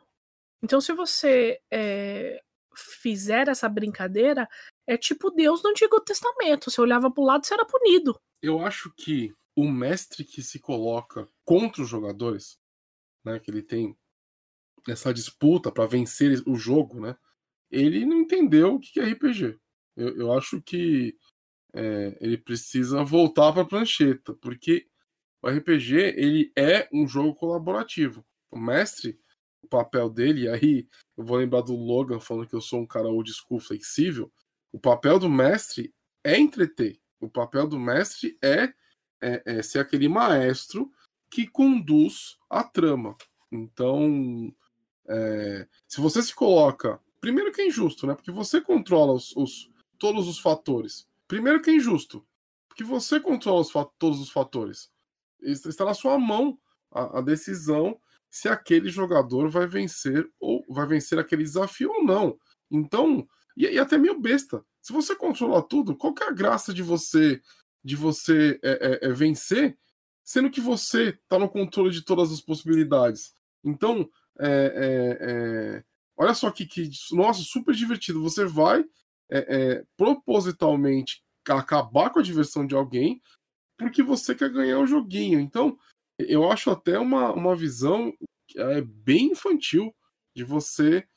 Então, se você é, fizer essa brincadeira, é tipo Deus no Antigo Testamento. Você olhava para o lado, você era punido. Eu acho que o mestre que se coloca contra os jogadores, né, que ele tem essa disputa para vencer o jogo, né, ele não entendeu o que é RPG. Eu, eu acho que é, ele precisa voltar para a prancheta, porque o RPG ele é um jogo colaborativo. O mestre, o papel dele, aí eu vou lembrar do Logan falando que eu sou um cara old school flexível. O papel do mestre é entreter. O papel do mestre é, é, é ser aquele maestro que conduz a trama. Então, é, se você se coloca. Primeiro que é injusto, né? Porque você controla os, os todos os fatores. Primeiro que é injusto. Porque você controla os, todos os fatores. Está na sua mão a, a, decisão se aquele jogador vai vencer ou vai vencer aquele desafio ou não. Então, e, e até meio besta. Se você controla tudo, qual que é a graça de você de você é, é, é vencer, sendo que você está no controle de todas as possibilidades? Então, é, é, é, olha só que, que, nossa, super divertido. Você vai propositalmente acabar com a diversão de alguém porque você quer ganhar o joguinho. Então, eu acho até uma, uma visão é, bem infantil de você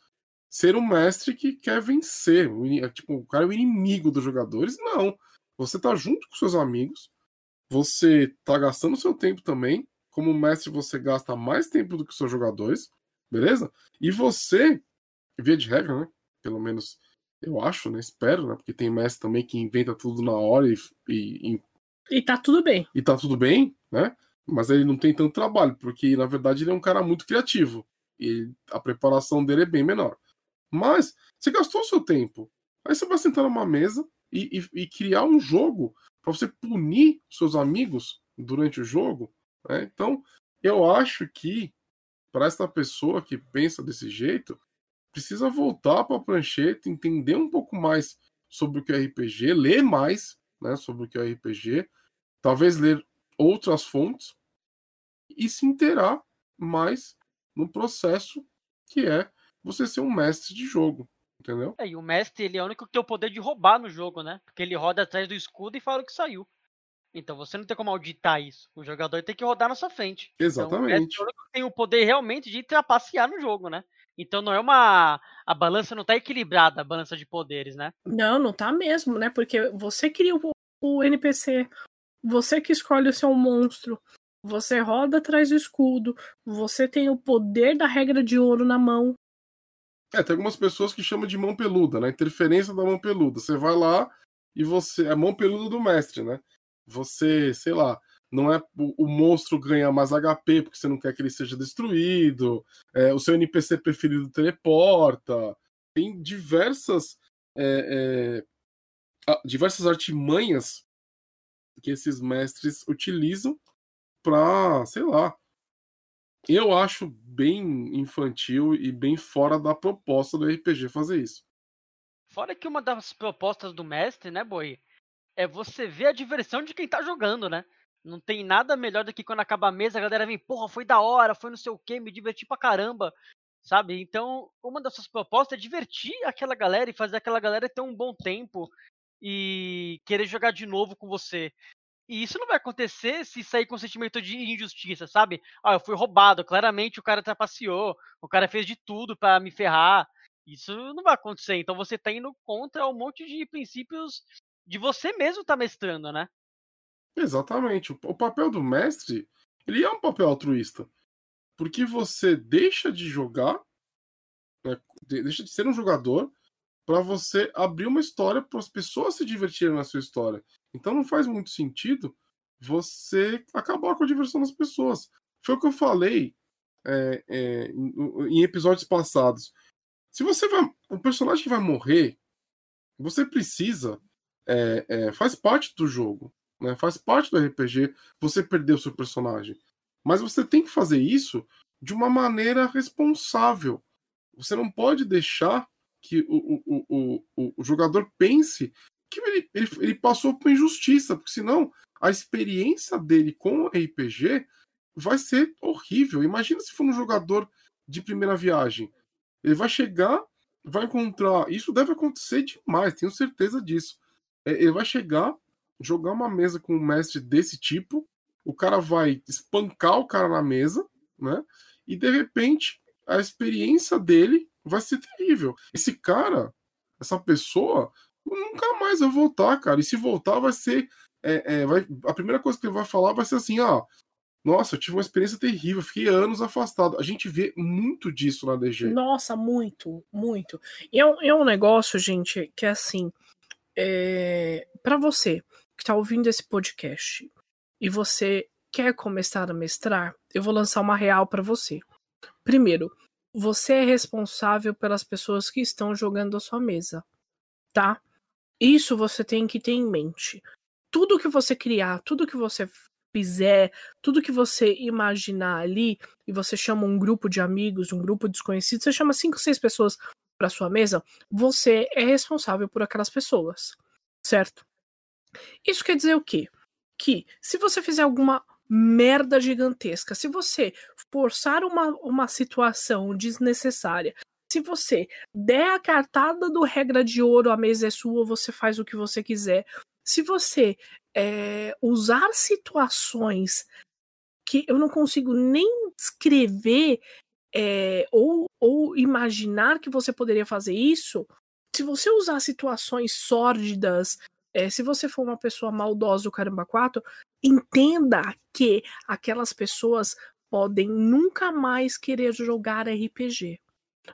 ser um mestre que quer vencer. Tipo, o cara é o inimigo dos jogadores. Não. Você tá junto com seus amigos, você tá gastando seu tempo também. Como mestre, você gasta mais tempo do que seus jogadores, beleza? E você, via de regra, né? Pelo menos eu acho, né? Espero, né? Porque tem mestre também que inventa tudo na hora e, e, e, e tá tudo bem. E tá tudo bem, né? Mas ele não tem tanto trabalho, porque na verdade ele é um cara muito criativo. E a preparação dele é bem menor. Mas você gastou o seu tempo. Aí você vai sentar numa mesa e, e, e criar um jogo para você punir seus amigos durante o jogo. Né? Então, eu acho que para essa pessoa que pensa desse jeito, precisa voltar para a prancheta, entender um pouco mais sobre o que é RPG, ler mais né, sobre o que é RPG, talvez ler outras fontes e se inteirar mais no processo que é você ser um mestre de jogo, entendeu? É, e o mestre ele é o único que tem o poder de roubar no jogo, né? Porque ele roda atrás do escudo e fala o que saiu. Então você não tem como auditar isso. O jogador tem que rodar na sua frente. Exatamente. Então, o mestre tem o poder realmente de trapacear no jogo, né? Então não é uma. A balança não tá equilibrada, a balança de poderes, né? Não, não tá mesmo, né? Porque você cria o, o NPC, você que escolhe o seu monstro, você roda atrás do escudo, você tem o poder da regra de ouro na mão. É, tem algumas pessoas que chamam de mão peluda, né? Interferência da mão peluda. Você vai lá e você. É mão peluda do mestre, né? Você, sei lá, não é o, monstro ganha mais HP porque você não quer que ele seja destruído, é, o seu NPC preferido teleporta, tem diversas é, é, diversas artimanhas que esses mestres utilizam para, sei lá, eu acho bem infantil e bem fora da proposta do RPG fazer isso. Fora que uma das propostas do mestre, né, Boi, é você ver a diversão de quem tá jogando, né? Não tem nada melhor do que quando acaba a mesa, a galera vem, porra, foi da hora, foi não sei o que, me diverti pra caramba, sabe? Então, uma das suas propostas é divertir aquela galera e fazer aquela galera ter um bom tempo e querer jogar de novo com você. E isso não vai acontecer se sair com sentimento de injustiça, sabe? Ah, eu fui roubado, claramente o cara trapaceou, o cara fez de tudo para me ferrar. Isso não vai acontecer. Então você tá indo contra um monte de princípios de você mesmo tá mestrando, né? Exatamente. O papel do mestre, ele é um papel altruísta. Porque você deixa de jogar, né, deixa de ser um jogador, para você abrir uma história para as pessoas se divertirem na sua história. Então não faz muito sentido você acabar com a diversão das pessoas. Foi o que eu falei é, é, em, episódios passados. Se você vai. O personagem que vai morrer, você precisa. É, é, faz parte do jogo. Né? Faz parte do RPG você perder o seu personagem. Mas você tem que fazer isso de uma maneira responsável. Você não pode deixar que o, o, o, o jogador pense que ele, ele, ele passou por injustiça, porque senão a experiência dele com o RPG vai ser horrível. Imagina se for um jogador de primeira viagem. Ele vai chegar, vai encontrar. Isso deve acontecer demais, tenho certeza disso. É, ele vai chegar, jogar uma mesa com um mestre desse tipo, o cara vai espancar o cara na mesa, né? E de repente a experiência dele vai ser terrível. Esse cara, essa pessoa, nunca mais vai voltar, cara. E se voltar, vai ser. É, é, vai, a primeira coisa que ele vai falar vai ser assim: ah, nossa, eu tive uma experiência terrível, fiquei anos afastado. A gente vê muito disso na DG. Nossa, muito, muito. E é um, é um negócio, gente, que é assim: é, para você que tá ouvindo esse podcast e você quer começar a mestrar, eu vou lançar uma real para você. Primeiro, você é responsável pelas pessoas que estão jogando a sua mesa, tá? Isso você tem que ter em mente. Tudo que você criar, tudo que você fizer, tudo que você imaginar ali, e você chama um grupo de amigos, um grupo desconhecido, você chama cinco, seis pessoas para sua mesa, você é responsável por aquelas pessoas, certo? Isso quer dizer o quê? Que se você fizer alguma merda gigantesca, se você forçar uma, uma situação desnecessária, se você der a cartada do regra de ouro, a mesa é sua, você faz o que você quiser. Se você é, usar situações que eu não consigo nem descrever é, ou, ou imaginar que você poderia fazer isso, se você usar situações sórdidas, é, se você for uma pessoa maldosa o caramba 4, entenda que aquelas pessoas podem nunca mais querer jogar RPG.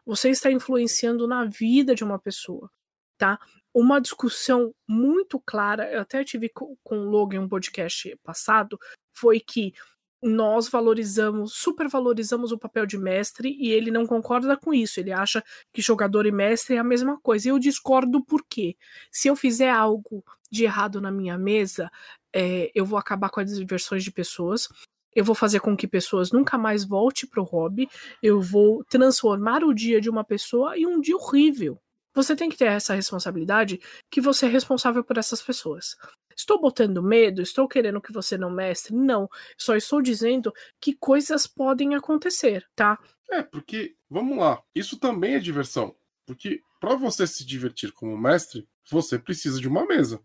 Você está influenciando na vida de uma pessoa, tá? Uma discussão muito clara, eu até tive com, o Logan um podcast passado, foi que nós valorizamos, supervalorizamos o papel de mestre e ele não concorda com isso. Ele acha que jogador e mestre é a mesma coisa. Eu discordo por quê? Se eu fizer algo de errado na minha mesa, é, eu vou acabar com as diversões de pessoas. Eu vou fazer com que pessoas nunca mais voltem pro hobby. Eu vou transformar o dia de uma pessoa em um dia horrível. Você tem que ter essa responsabilidade que você é responsável por essas pessoas. Estou botando medo? Estou querendo que você não mestre? Não. Só estou dizendo que coisas podem acontecer, tá? É, porque, vamos lá, isso também é diversão. Porque para você se divertir como mestre, você precisa de uma mesa.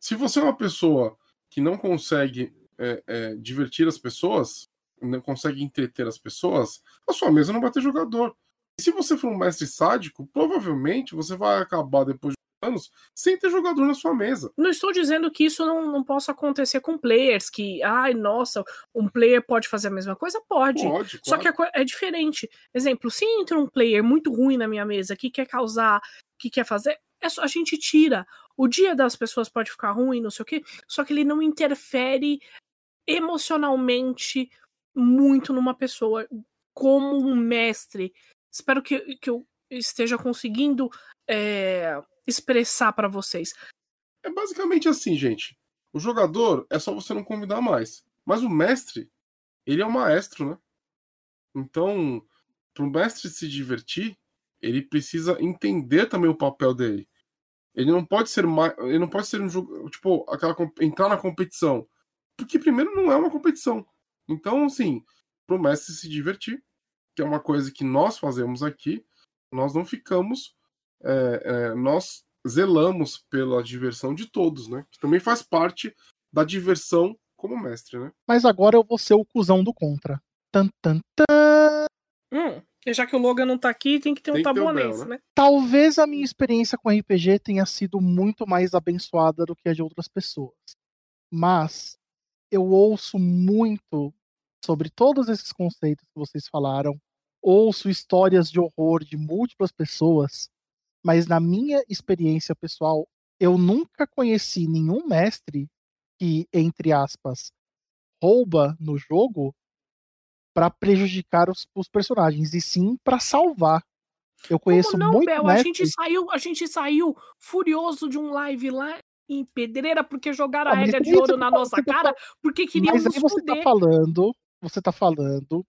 Se você é uma pessoa que não consegue é, é, divertir as pessoas, não consegue entreter as pessoas, a sua mesa não vai ter jogador. E se você for um mestre sádico, provavelmente você vai acabar depois anos sem ter jogador na sua mesa. Não estou dizendo que isso não, não possa acontecer com players, que, ai, nossa, um player pode fazer a mesma coisa? Pode. Pode, Só que é diferente. Exemplo, se entra um player muito ruim na minha mesa que quer causar, que quer fazer, é só, a gente tira. O dia das pessoas pode ficar ruim, não sei o quê, só que ele não interfere emocionalmente muito numa pessoa como um mestre. Espero que, que eu esteja conseguindo é, expressar para vocês? É basicamente assim, gente. O jogador é só você não convidar mais. Mas o mestre, ele é o maestro, né? Então, para o mestre se divertir, ele precisa entender também o papel dele. Ele não pode ser mais, ele não pode ser um jogo, tipo, aquela entrar na competição, porque primeiro não é uma competição. Então, assim, para o mestre se divertir, que é uma coisa que nós fazemos aqui, nós não ficamos é, é, nós zelamos pela diversão de todos, né? Que também faz parte da diversão como mestre, né? Mas agora eu vou ser o cuzão do contra. Tan, tan, tan. Hum, já que o Logan não tá aqui, tem que ter tem um tabonense, né? né? Talvez a minha experiência com RPG tenha sido muito mais abençoada do que a de outras pessoas. Mas eu ouço muito sobre todos esses conceitos que vocês falaram, ouço histórias de horror de múltiplas pessoas mas na minha experiência pessoal, eu nunca conheci nenhum mestre que, entre aspas, rouba no jogo para prejudicar os, os, personagens, e sim para salvar. Eu conheço Como não, muito Bel? A gente saiu, a gente saiu furioso de um live lá em pedreira porque jogaram ah, a regra de ouro na tá, nossa cara, porque queriam mas nos aí você tá falando, você tá falando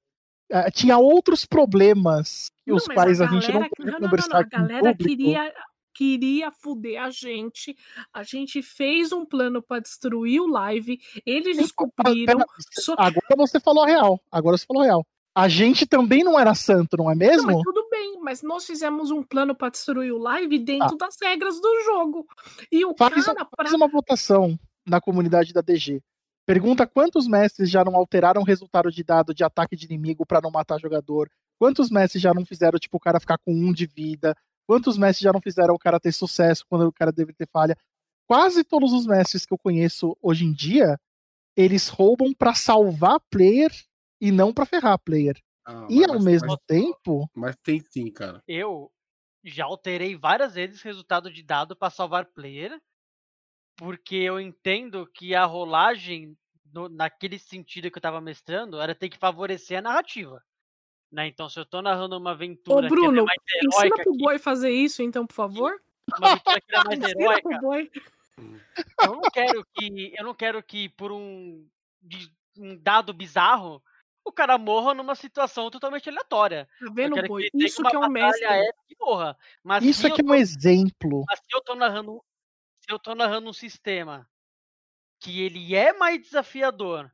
Uh, tinha outros problemas que não, os quais a, a gente não podia conversar não, não, A galera queria, queria fuder a gente. A gente fez um plano para destruir o live. Eles descobriram. Só... Agora você falou a real. Agora você falou a real. A gente também não era santo, não é mesmo? Não, tudo bem, mas nós fizemos um plano para destruir o live dentro ah. das regras do jogo. E o faz, cara. Faz pra... uma votação na comunidade da DG. Pergunta quantos mestres já não alteraram o resultado de dado de ataque de inimigo para não matar jogador? Quantos mestres já não fizeram, tipo, o cara ficar com um de vida? Quantos mestres já não fizeram o cara ter sucesso quando o cara deve ter falha? Quase todos os mestres que eu conheço hoje em dia, eles roubam para salvar player e não para ferrar player. Ah, e mas- ao mesmo mas- tempo, Mas tem sim, cara. Eu já alterei várias vezes resultado de dado para salvar player, porque eu entendo que a rolagem, no- naquele sentido que eu tava mestrando, era ter que favorecer a narrativa. Né? Então, se eu tô narrando uma Ô, aventura que ela Bruno, é mais ensina pro que- boi fazer isso, então, por favor. uma aventura que é mais heróica, eu não quero que eu não quero que por um, um dado bizarro o cara morra numa situação totalmente aleatória. Tá vendo, boi? que Isso que é um mestre. épica. Mas isso aqui é eu um exemplo. Mas se eu tô narrando, se eu tô narrando um sistema que ele é mais desafiador,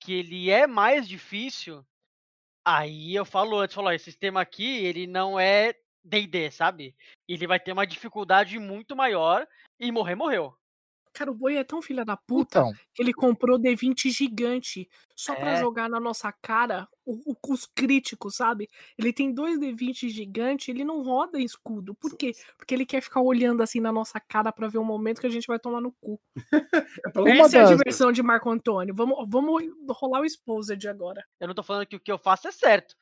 que ele é mais difícil, aí eu falo antes, falo, ó, esse sistema aqui, ele não é D&D, sabe? Ele vai ter uma dificuldade muito maior e morrer, morreu. Cara, o boi é tão filha da puta Então, que ele comprou D20 gigante só pra É. jogar na nossa cara o- o- os críticos, sabe? Ele tem dois D20 gigante, ele não roda escudo. Por quê? Porque ele quer ficar olhando assim na nossa cara pra ver o momento que a gente vai tomar no cu. É pra Essa é a diversão de Marco Antônio. Vamos, vamos rolar o Exposed agora. Eu não tô falando que o que eu faço é certo.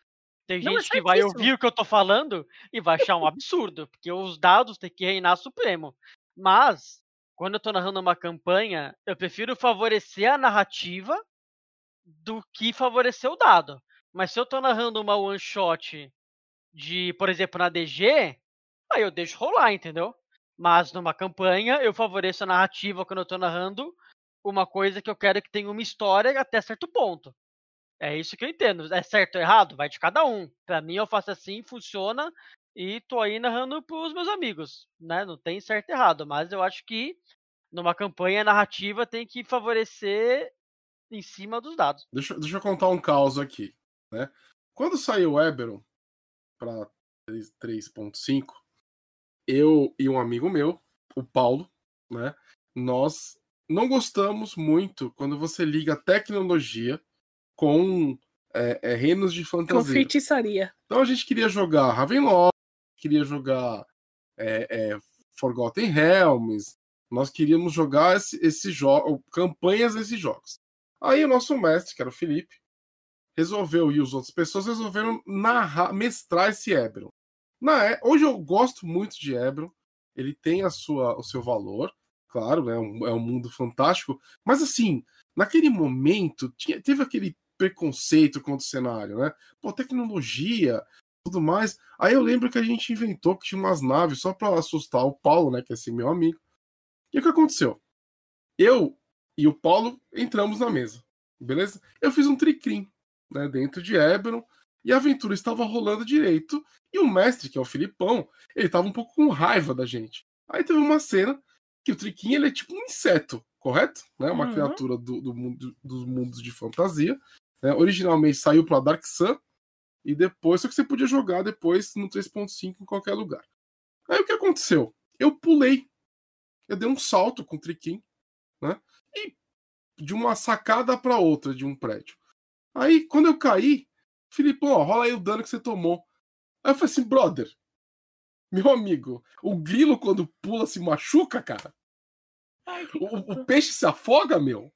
Tem Não, é gente que vai ouvir o que eu tô falando e vai achar um absurdo, porque os dados têm que reinar supremo. Mas, quando eu tô narrando uma campanha, eu prefiro favorecer a narrativa do que favorecer o dado. Mas se eu tô narrando uma one shot de, por exemplo, na DG, aí eu deixo rolar, entendeu? Mas numa campanha, eu favoreço a narrativa quando eu tô narrando uma coisa que eu quero que tenha uma história até certo ponto. É isso que eu entendo. É certo ou errado? Vai de cada um. Pra mim, eu faço assim, funciona e tô aí narrando pros meus amigos, né? Não tem certo e errado, mas eu acho que numa campanha narrativa tem que favorecer em cima dos dados. Deixa, eu- deixa eu contar um caos aqui. Né? Quando saiu o Eberron para 3.5, eu e um amigo meu, o Paulo, né? Nós não gostamos muito quando você liga tecnologia com é, é, reinos de Com fantasia. feitiçaria. Então a gente queria jogar Ravenloft, queria jogar é, é, Forgotten Realms, nós queríamos jogar esse, esse jogo, campanhas desses jogos. Aí o nosso mestre, que era o Felipe, resolveu, e as outras pessoas resolveram narrar, mestrar esse Eberron. Na, é- hoje eu gosto muito de Eberron, ele tem a sua, o seu valor, claro, né, um- é um mundo fantástico, mas assim, naquele momento, tinha, teve aquele preconceito contra o cenário, né? Pô, tecnologia, tudo mais. Aí eu lembro que a gente inventou que tinha umas naves só pra assustar o Paulo, né? Que é esse meu amigo. E o que aconteceu? Eu e o Paulo entramos na mesa, beleza? Eu fiz um tricrim, né? Dentro de Eberron. E a aventura estava rolando direito. E o mestre, que é o Filipão, ele tava um pouco com raiva da gente. Aí teve uma cena que o Triquim ele é tipo um inseto, correto? Né? Uma Uhum. criatura do, do mundo, dos mundos de fantasia. né? Originalmente saiu para Dark Sun e depois, só que você podia jogar depois no 3.5 em qualquer lugar. Aí o que aconteceu? Eu pulei. Eu dei um salto com o Triquim, né? E de uma sacada para outra de um prédio. Aí, quando eu caí, Filipão, ó, rola aí o dano que você tomou. Aí eu falei assim, brother, meu amigo, o grilo quando pula se machuca, cara. Ai, O, o peixe se afoga, meu.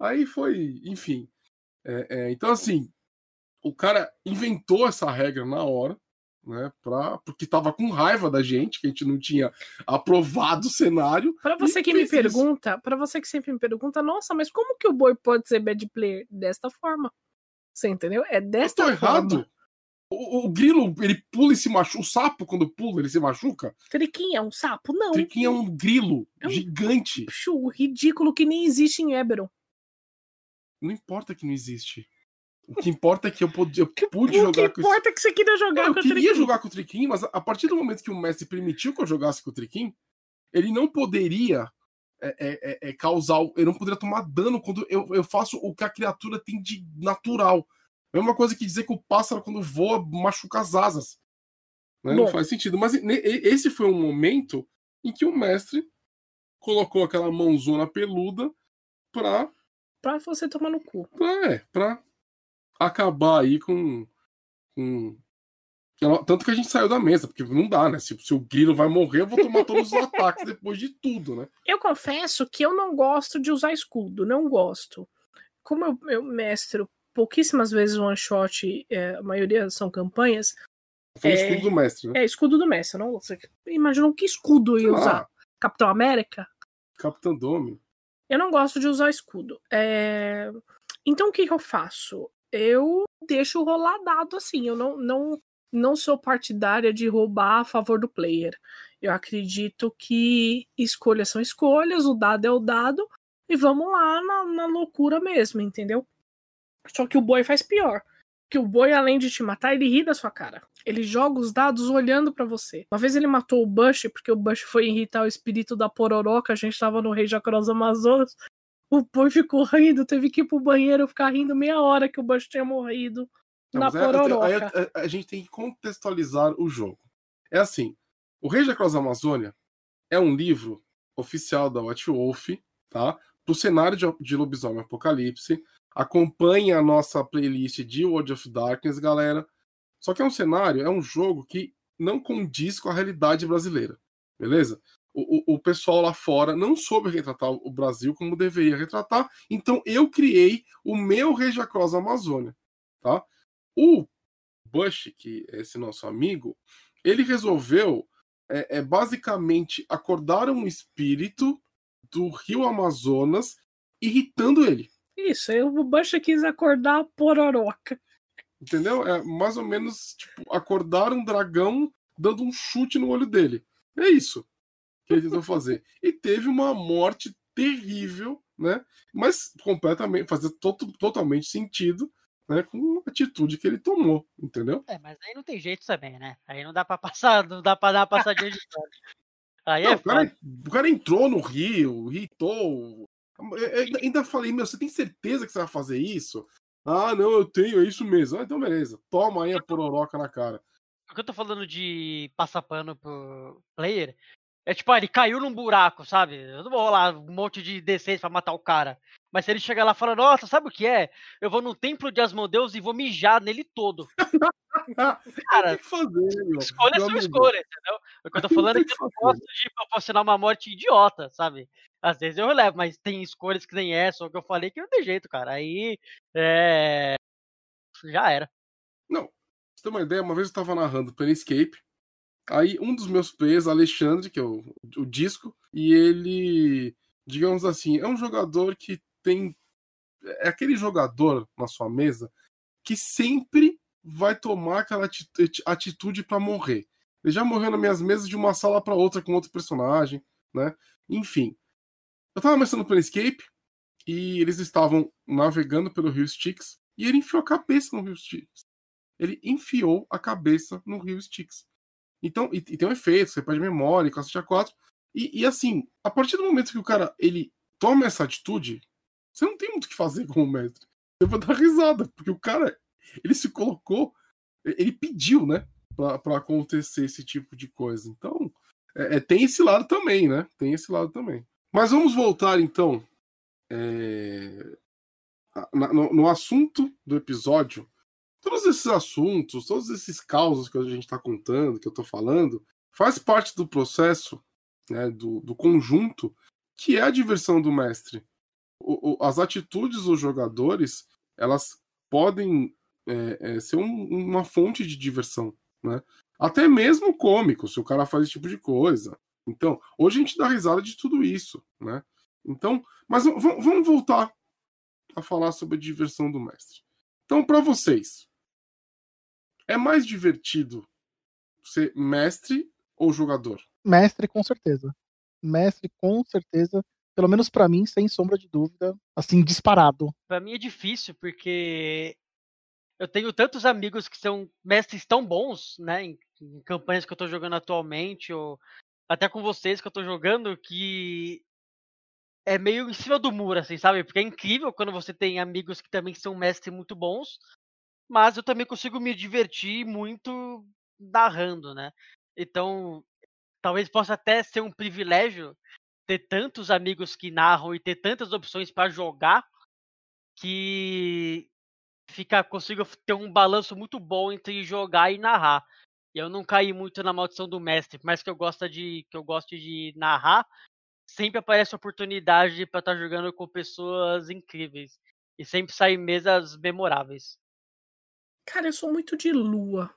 Aí foi, enfim. É, é, então, assim, o cara inventou essa regra na hora, né? Pra, porque tava com raiva da gente, que a gente não tinha aprovado o cenário. Pra você que me pergunta, para você que sempre me pergunta, nossa, mas como que o boi pode ser bad player desta forma? Você entendeu? É Eu desta tô forma. errado. O, o grilo, ele pula e se machuca. O sapo, quando pula, ele se machuca. Triquinha é um sapo? Não. Triquinho é um grilo É um- gigante. Puxa, ridículo que nem existe em Eberron. Não importa que não existe. O que importa é que eu pude, eu pude o que jogar com esse importa é que você queria jogar eu com o queria Triquinha. jogar com o Triquim, mas a partir do momento que o mestre permitiu que eu jogasse com o Triquim, ele não poderia é, é, é, é, causar. Ele não poderia tomar dano quando eu, eu faço o que a criatura tem de natural. É uma coisa que dizer que o pássaro, quando voa, machuca as asas. Né? Não faz sentido. Mas esse foi um momento em que o mestre colocou aquela mãozona peluda pra, Pra você tomar no cu. é, pra acabar aí com, com Tanto que a gente saiu da mesa, porque não dá, né? Se, se o Grilo vai morrer, eu vou tomar todos os ataques depois de tudo, né? Eu confesso que eu não gosto de usar escudo, não gosto. Como eu, eu mestro pouquíssimas vezes one shot, é, a maioria são campanhas, Foi É. escudo do mestre, né? é escudo do mestre. Não, você imaginou que escudo eu ia usar? Ah, Capitão América? Capitão Domi. Eu não gosto de usar escudo. É, Então o que, que eu faço? Eu deixo rolar dado assim. Eu não, não, não sou partidária de roubar a favor do player. Eu acredito que escolhas são escolhas, o dado é o dado, e vamos lá na, na loucura mesmo, entendeu? Só que o boi faz pior. Que o boi, além de te matar, ele ri da sua cara. Ele joga os dados olhando pra você. Uma vez ele matou o Bush, porque o Bush foi irritar o espírito da pororoca, a gente tava no Rei Jacross Amazonas. O boi ficou rindo, teve que ir pro banheiro ficar rindo meia hora que o Bush tinha morrido Não, na é- pororoca. a, a- a gente tem que contextualizar o jogo. É assim, o Rei da Cross Amazônia é um livro oficial da White Wolf, tá? Pro cenário de, de Lobisomem Apocalipse. Acompanhe a nossa playlist de World of Darkness, galera. Só que é um cenário, é um jogo que não condiz com a realidade brasileira, beleza? O, o, pessoal lá fora não soube retratar o Brasil como deveria retratar, então eu criei o meu Regia Cross Amazônia, tá? O Bush, que é esse nosso amigo, ele resolveu é, é, basicamente acordar um espírito do rio Amazonas irritando ele. Isso, o Bush quis acordar a pororoca. Entendeu? É mais ou menos tipo, acordar um dragão dando um chute no olho dele. É isso que ele tentou fazer. E teve uma morte terrível, né? Mas completamente, fazia to totalmente sentido, né? Com a atitude que ele tomou, entendeu? É, mas aí não tem jeito também, né? Aí não dá pra passar, não dá pra dar uma passadinha de pano. Aí Não, é o, cara, o cara entrou no rio, irritou. Eu- eu ainda- ainda falei, meu, você tem certeza que você vai fazer isso? Ah, não, eu tenho, é isso mesmo. Ah, então beleza. Toma aí a pororoca na cara. O que eu tô falando de passar pano pro player é tipo, ah, ele caiu num buraco, sabe? Eu não vou rolar um monte de D6 pra matar o cara. Mas se ele chegar lá e falar, nossa, sabe o que é? Eu vou no templo de Asmodeus e vou mijar nele todo. Cara, Tem que fazer, meu. escolha sua amigo. escolha, entendeu? O que eu tô falando é Tem que eu não gosto de proporcionar uma morte idiota, sabe? Às vezes eu relevo, mas tem escolhas que nem essa, ou que eu falei que não tem jeito, cara. Aí, é... Já era. Não, você ter uma ideia, uma vez eu tava narrando Planescape, aí um dos meus players, Alexandre, que é o, o disco, e ele, digamos assim, é um jogador que tem. É aquele jogador na sua mesa que sempre vai tomar aquela ati- atitude pra morrer. Ele já morreu nas minhas mesas de uma sala pra outra com outro personagem, né? Enfim. Eu tava mestrando Planescape e eles estavam navegando pelo Rio Styx e ele enfiou a cabeça no Rio Styx ele enfiou a cabeça no Rio Styx. Então, e, e tem um efeito, você perde memória, cacete a 4. E, e assim, a partir do momento que o cara ele toma essa atitude, você não tem muito o que fazer como mestre. Você vai dar risada, porque o cara, ele se colocou, ele pediu, né, pra acontecer esse tipo de coisa. Então, é, é, tem esse lado também, né? Tem esse lado também. Mas vamos voltar, então, é, no, no assunto do episódio, todos esses assuntos, todos esses causos que a gente está contando, que eu estou falando, faz parte do processo, né, do, do conjunto, que é a diversão do mestre. O- o- as atitudes dos jogadores, elas podem é, é, ser um- uma fonte de diversão, né? Até mesmo cômico, se o cara faz esse tipo de coisa. Então, hoje a gente dá risada de tudo isso, né? Então, mas vamos voltar a falar sobre a diversão do mestre. Então, para vocês, é mais divertido ser mestre ou jogador? Mestre, com certeza. Mestre, com certeza. Pelo menos pra mim, sem sombra de dúvida. Assim, disparado. Pra mim é difícil, porque eu tenho tantos amigos que são mestres tão bons, né, em, em campanhas que eu tô jogando atualmente, ou até com vocês que eu tô jogando, que é meio em cima do muro, assim, sabe? Porque é incrível quando você tem amigos que também são mestres muito bons, mas eu também consigo me divertir muito narrando, né? Então, talvez possa até ser um privilégio ter tantos amigos que narram e ter tantas opções para jogar que fica consigo ter um balanço muito bom entre jogar e narrar. E eu não caí muito na maldição do mestre, mais que eu goste de que eu goste de narrar, sempre aparece oportunidade para estar tá jogando com pessoas incríveis e sempre saem mesas memoráveis. Cara, eu sou muito de lua.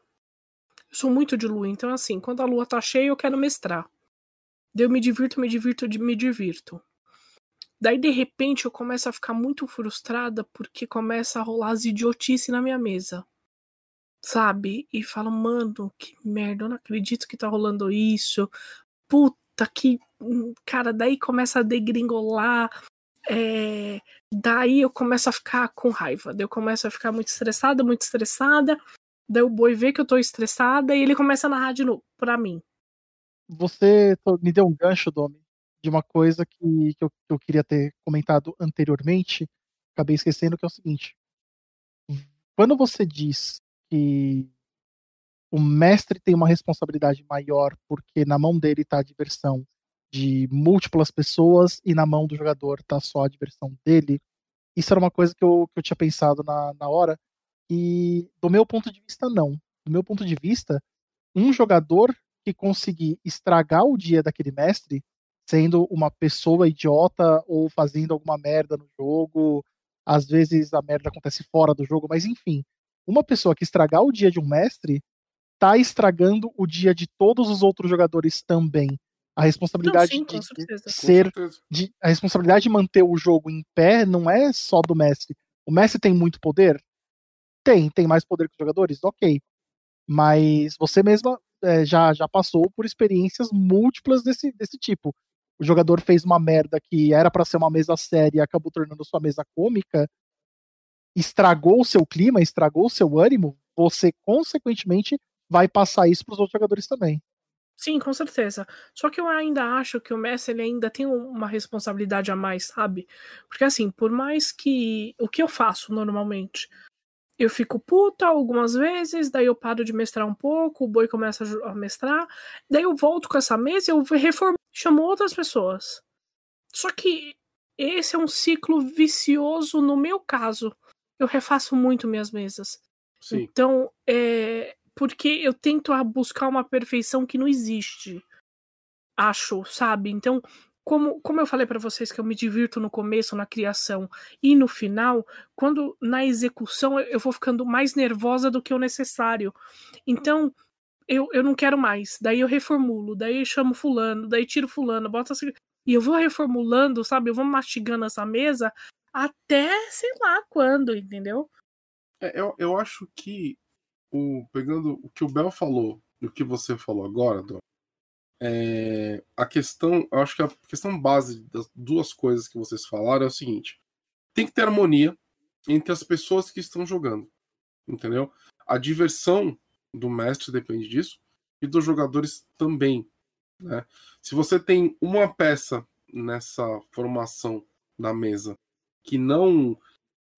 Eu sou muito de lua, então assim, quando a lua tá cheia, eu quero mestrar. Daí eu me divirto, me divirto, me divirto. Daí, de repente, eu começo a ficar muito frustrada porque começa a rolar as idiotices na minha mesa. Sabe? E falo, mano, que merda, eu não acredito que tá rolando isso. Puta, que. Hum, cara, daí começa a degringolar. É... Daí eu começo a ficar com raiva. Daí eu começo a ficar muito estressada, muito estressada. Daí o boi vê que eu tô estressada e ele começa a narrar de novo pra mim. Você me deu um gancho, Domi, de uma coisa que, que, eu, que eu queria ter comentado anteriormente, acabei esquecendo, que é o seguinte. Quando você diz que o mestre tem uma responsabilidade maior porque na mão dele está a diversão de múltiplas pessoas e na mão do jogador está só a diversão dele, isso era uma coisa que eu, que eu tinha pensado na, na hora. E do meu ponto de vista, não. Do meu ponto de vista, um jogador que conseguir estragar o dia daquele mestre sendo uma pessoa idiota ou fazendo alguma merda no jogo. Às vezes a merda acontece fora do jogo, mas enfim, uma pessoa que estragar o dia de um mestre tá estragando o dia de todos os outros jogadores também. A responsabilidade não, sim, de ser de, a responsabilidade de manter o jogo em pé não é só do mestre. O mestre tem muito poder? Tem, tem mais poder que os jogadores? OK. Mas você mesma é, já, já passou por experiências múltiplas desse, desse tipo o jogador fez uma merda que era para ser uma mesa séria e acabou tornando sua mesa cômica, estragou o seu clima, estragou o seu ânimo, você consequentemente vai passar isso para os outros jogadores também. Sim, com certeza. Só que eu ainda acho que o Messi ele ainda tem uma responsabilidade a mais, sabe? Porque assim, por mais que o que eu faço normalmente, eu fico puta algumas vezes, daí eu paro de mestrar um pouco, o boi começa a mestrar, daí eu volto com essa mesa, eu reformo chamou outras pessoas. Só que esse é um ciclo vicioso no meu caso. Eu refaço muito minhas mesas. Sim. Então, é porque eu tento buscar uma perfeição que não existe. Acho, sabe? Então, como, como eu falei para vocês que eu me divirto no começo, na criação e no final, quando na execução eu vou ficando mais nervosa do que o necessário. Então, eu, eu não quero mais. Daí eu reformulo, daí eu chamo fulano, daí tiro fulano, boto assim. E eu vou reformulando, sabe? Eu vou mastigando essa mesa até sei lá quando, entendeu? É, eu, eu acho que, o, pegando o que o Bel falou e o que você falou agora, Dom, é, a questão, eu acho que a questão base das duas coisas que vocês falaram é o seguinte: tem que ter harmonia entre as pessoas que estão jogando, entendeu? A diversão do mestre depende disso e dos jogadores também. Né? Se você tem uma peça nessa formação da mesa que não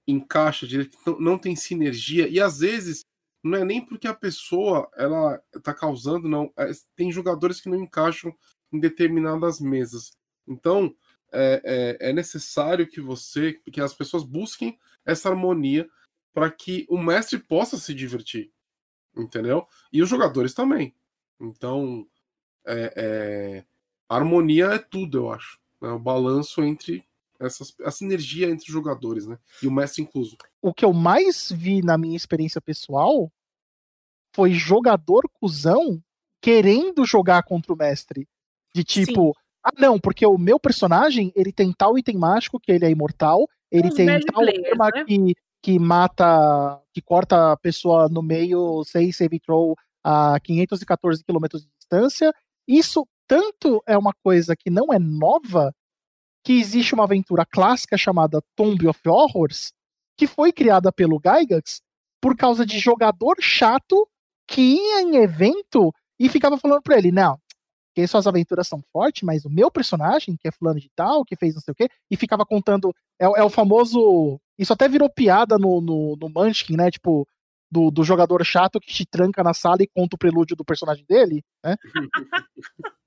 encaixa direito, não tem sinergia, e às vezes não é nem porque a pessoa ela está causando, não. É, tem jogadores que não encaixam em determinadas mesas. Então é, é, é necessário que você, que as pessoas busquem essa harmonia para que o mestre possa se divertir entendeu? E os jogadores também. Então, é, é, harmonia é tudo, eu acho. Né? O balanço entre essas, a sinergia entre os jogadores, né? E o mestre incluso. O que eu mais vi na minha experiência pessoal foi jogador cuzão querendo jogar contra o mestre. De tipo, Sim. ah, não, porque o meu personagem, ele tem tal item mágico que ele é imortal, ele Os tem tal arma né? que que mata, que corta a pessoa no meio sem save throw a 514 km de distância. Isso tanto é uma coisa que não é nova, que existe uma aventura clássica chamada Tomb of Horrors, que foi criada pelo Gygax por causa de jogador chato que ia em evento e ficava falando pra ele, não, que suas aventuras são fortes, mas o meu personagem, que é fulano de tal, que fez não sei o quê, e ficava contando, é, é o famoso isso até virou piada no, no, no Munchkin, né? Tipo, do, do, jogador chato que te tranca na sala e conta o prelúdio do personagem dele, né?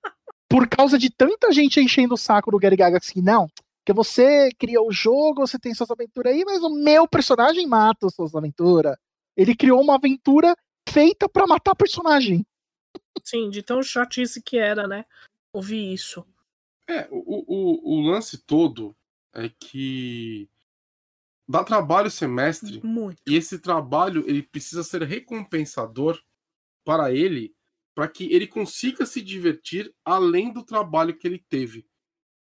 Por causa de tanta gente enchendo o saco do Gary Gaga assim, não, que você criou o jogo, você tem suas aventuras aí, mas o meu personagem mata suas aventuras. Ele criou uma aventura feita para matar personagem. Sim, de tão chatice que era, né? Ouvir isso. É, o, o, o lance todo é que dá trabalho semestre Muito. e esse trabalho ele precisa ser recompensador para ele para que ele consiga se divertir além do trabalho que ele teve.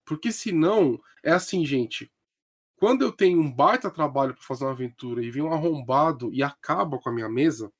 Porque senão é assim, gente. Quando eu tenho um baita trabalho para fazer uma aventura e vem um arrombado e acaba com a minha mesa,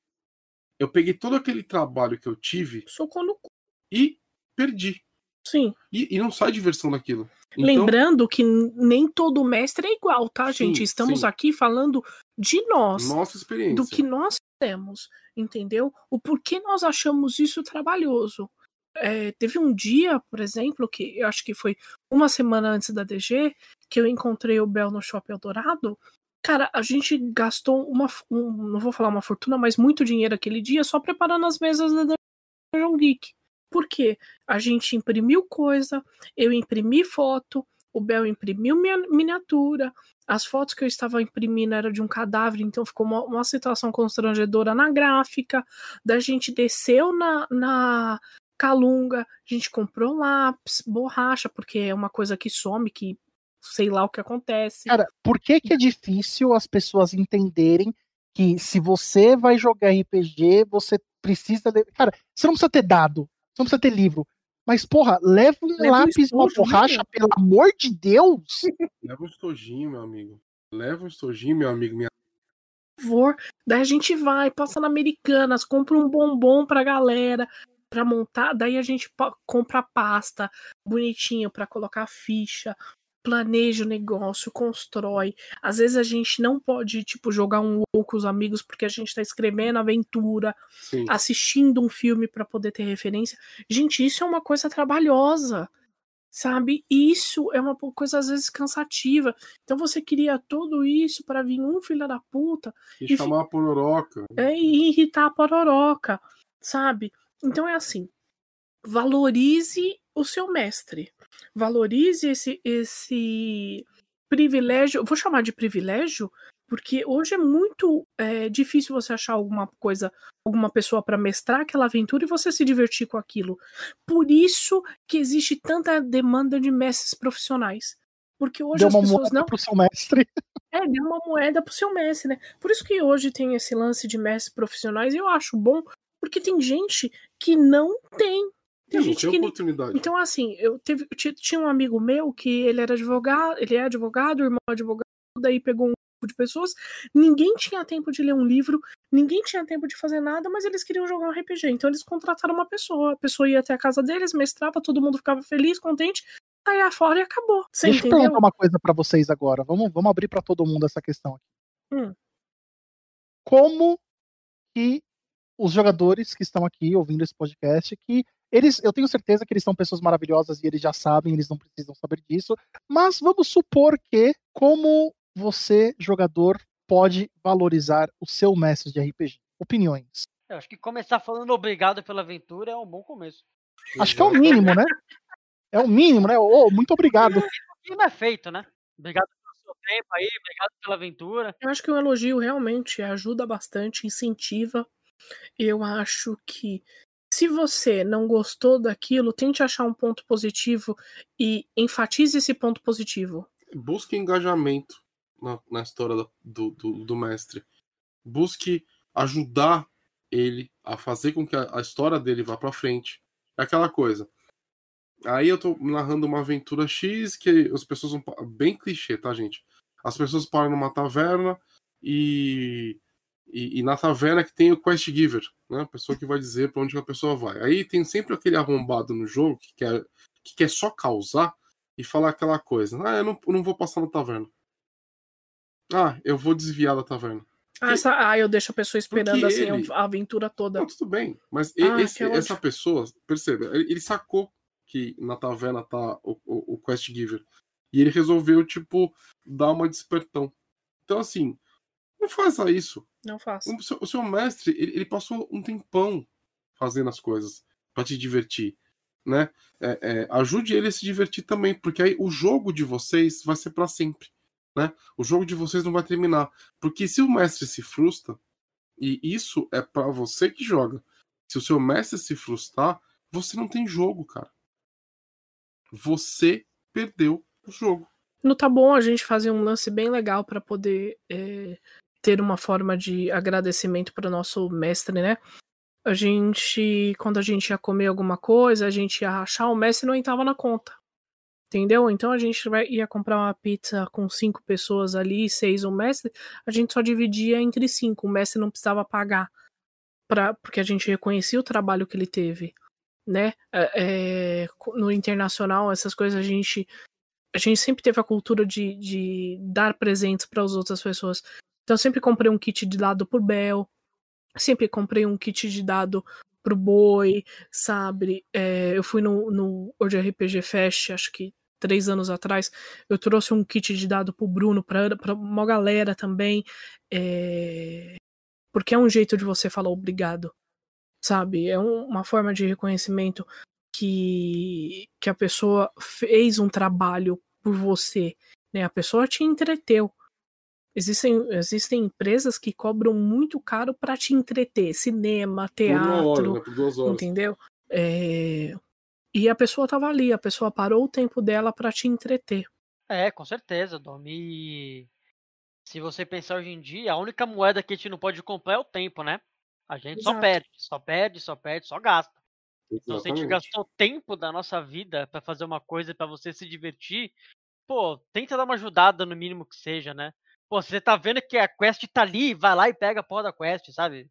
eu peguei todo aquele trabalho que eu tive Socou no cu. e perdi. Sim. E, e não sai diversão daquilo. Então, Lembrando que nem todo mestre é igual, tá, Sim, gente? Estamos sim. aqui falando de nós. nossa experiência. do que nós temos, entendeu? O porquê nós achamos isso trabalhoso. É, teve um dia, por exemplo, que eu acho que foi uma semana antes da DG, que eu encontrei o Bel no Shopping Eldorado. Cara, a gente gastou uma, um- não vou falar uma fortuna, mas muito dinheiro aquele dia só preparando as mesas da Dungeon Geek. Por quê? A gente imprimiu coisa, eu imprimi foto, o Bel imprimiu minha miniatura, as fotos que eu estava imprimindo eram de um cadáver, então ficou uma, uma situação constrangedora na gráfica. Da gente desceu na, na Calunga, a gente comprou lápis, borracha, porque é uma coisa que some, que sei lá o que acontece. Cara, por que, que é difícil as pessoas entenderem que se você vai jogar RPG, você precisa. Cara, você não precisa ter dado, você não precisa ter livro. Mas, porra, leva um Leva um lápis e uma borracha, né? pelo amor de Deus! Leva um estojinho, meu amigo. Leva um estojinho, meu amigo. Minha... Por favor. Daí a gente vai, passa na Americanas, compra um bombom pra galera pra montar, daí a gente compra pasta bonitinho pra colocar a ficha, planeja o negócio, constrói. Às vezes a gente não pode, tipo, jogar um WoW com os amigos porque a gente tá escrevendo aventura, Sim. assistindo um filme pra poder ter referência. Gente, isso é uma coisa trabalhosa. Sabe? Isso é uma coisa às vezes cansativa. Então você queria tudo isso pra vir um filho da puta E e chamar a pororoca. é, e irritar a pororoca, sabe? Então é assim, valorize o seu mestre, valorize esse, esse privilégio, vou chamar de privilégio, porque hoje é muito é, difícil você achar alguma coisa, alguma pessoa para mestrar aquela aventura e você se divertir com aquilo. Por isso que existe tanta demanda de mestres profissionais. Porque hoje Deu as uma pessoas moeda não pro seu mestre. é, deu uma moeda pro seu mestre, né? Por isso que hoje tem esse lance de mestres profissionais e eu acho bom, porque tem gente que não tem. Tem gente que oportunidade. Então, assim, eu teve, eu ti- tinha um amigo meu que ele era advogado, ele é advogado, o irmão é advogado, daí pegou um grupo de pessoas, ninguém tinha tempo de ler um livro, ninguém tinha tempo de fazer nada, mas eles queriam jogar um RPG. Então eles contrataram uma pessoa, a pessoa ia até a casa deles, mestrava, todo mundo ficava feliz, contente, saía fora e acabou. Você Deixa eu entendeu? perguntar uma coisa pra vocês agora. Vamos, vamos abrir pra todo mundo essa questão aqui. Hum. Como que os jogadores que estão aqui ouvindo esse podcast, que eles, eu tenho certeza que eles são pessoas maravilhosas e eles já sabem, eles não precisam saber disso, mas vamos supor que como você, jogador, pode valorizar o seu mestre de RPG? Opiniões. Eu acho que começar falando obrigado pela aventura é um bom começo. Acho que é o mínimo, né? É o mínimo, né? Ô, muito obrigado. E não é feito, né? Obrigado pelo seu tempo aí, obrigado pela aventura. Eu acho que o elogio realmente ajuda bastante, incentiva. Eu acho que se você não gostou daquilo, tente achar um ponto positivo e enfatize esse ponto positivo. Busque engajamento na, na história do, do, do mestre. Busque ajudar ele a fazer com que a, a história dele vá pra frente. É aquela coisa. Aí eu tô narrando uma aventura X que as pessoas Bem clichê, tá, gente? As pessoas param numa taverna e. E, e na taverna que tem o quest giver, né? A pessoa que vai dizer pra onde a pessoa vai. Aí tem sempre aquele arrombado no jogo que quer, que quer só causar e falar aquela coisa. Ah, eu não, eu não vou passar na taverna. Ah, eu vou desviar da taverna. Ah, essa- ah, eu deixo a pessoa esperando assim ele- a aventura toda. Não, tudo bem. Mas Ah, esse- ódio. essa pessoa, perceba, ele, ele sacou que na taverna tá o, o, o quest giver. E ele resolveu, tipo, dar uma despertão. Então, assim, não faça isso. Não faço. O seu, o seu mestre, ele, ele passou um tempão fazendo as coisas pra te divertir, né? É, é, ajude ele a se divertir também, porque aí o jogo de vocês vai ser pra sempre, né? O jogo de vocês não vai terminar, porque se o mestre se frustra e isso é pra você que joga, Se o seu mestre se frustrar, você não tem jogo, cara. Você perdeu o jogo. No Tá Bom, a gente fazia um lance bem legal para poder é, ter uma forma de agradecimento para o nosso mestre, né? A gente, quando a gente ia comer alguma coisa, a gente ia rachar, o mestre não entrava na conta. Entendeu? Então a gente ia comprar uma pizza com cinco pessoas ali, seis o mestre, a gente só dividia entre cinco. O mestre não precisava pagar, pra, porque a gente reconhecia o trabalho que ele teve. Né? É, é no internacional, essas coisas a gente. A gente sempre teve a cultura de, de dar presentes para as outras pessoas. Então eu sempre comprei um kit de dado por Bel, sempre comprei um kit de dado pro boi, sabe? É, eu fui no, no World RPG Fest, acho que três anos atrás, eu trouxe um kit de dado pro Bruno, pra, pra uma galera também, é, porque é um jeito de você falar obrigado, sabe? É um, uma forma de reconhecimento que, que a pessoa fez um trabalho por você, né? A pessoa te entreteu, Existem, existem empresas que cobram muito caro para te entreter, cinema, teatro, hora, né? entendeu? É... E a pessoa tava ali, a pessoa parou o tempo dela para te entreter. É, com certeza, Dom. E se você pensar hoje em dia, a única moeda que a gente não pode comprar é o tempo, né? A gente Exato. só perde, só perde, só perde, só gasta. Exatamente. Então, se a gente gastou tempo da nossa vida para fazer uma coisa para você se divertir, pô, tenta dar uma ajudada no mínimo que seja, né? Pô, você tá vendo que a quest tá ali, vai lá e pega a porra da quest, sabe?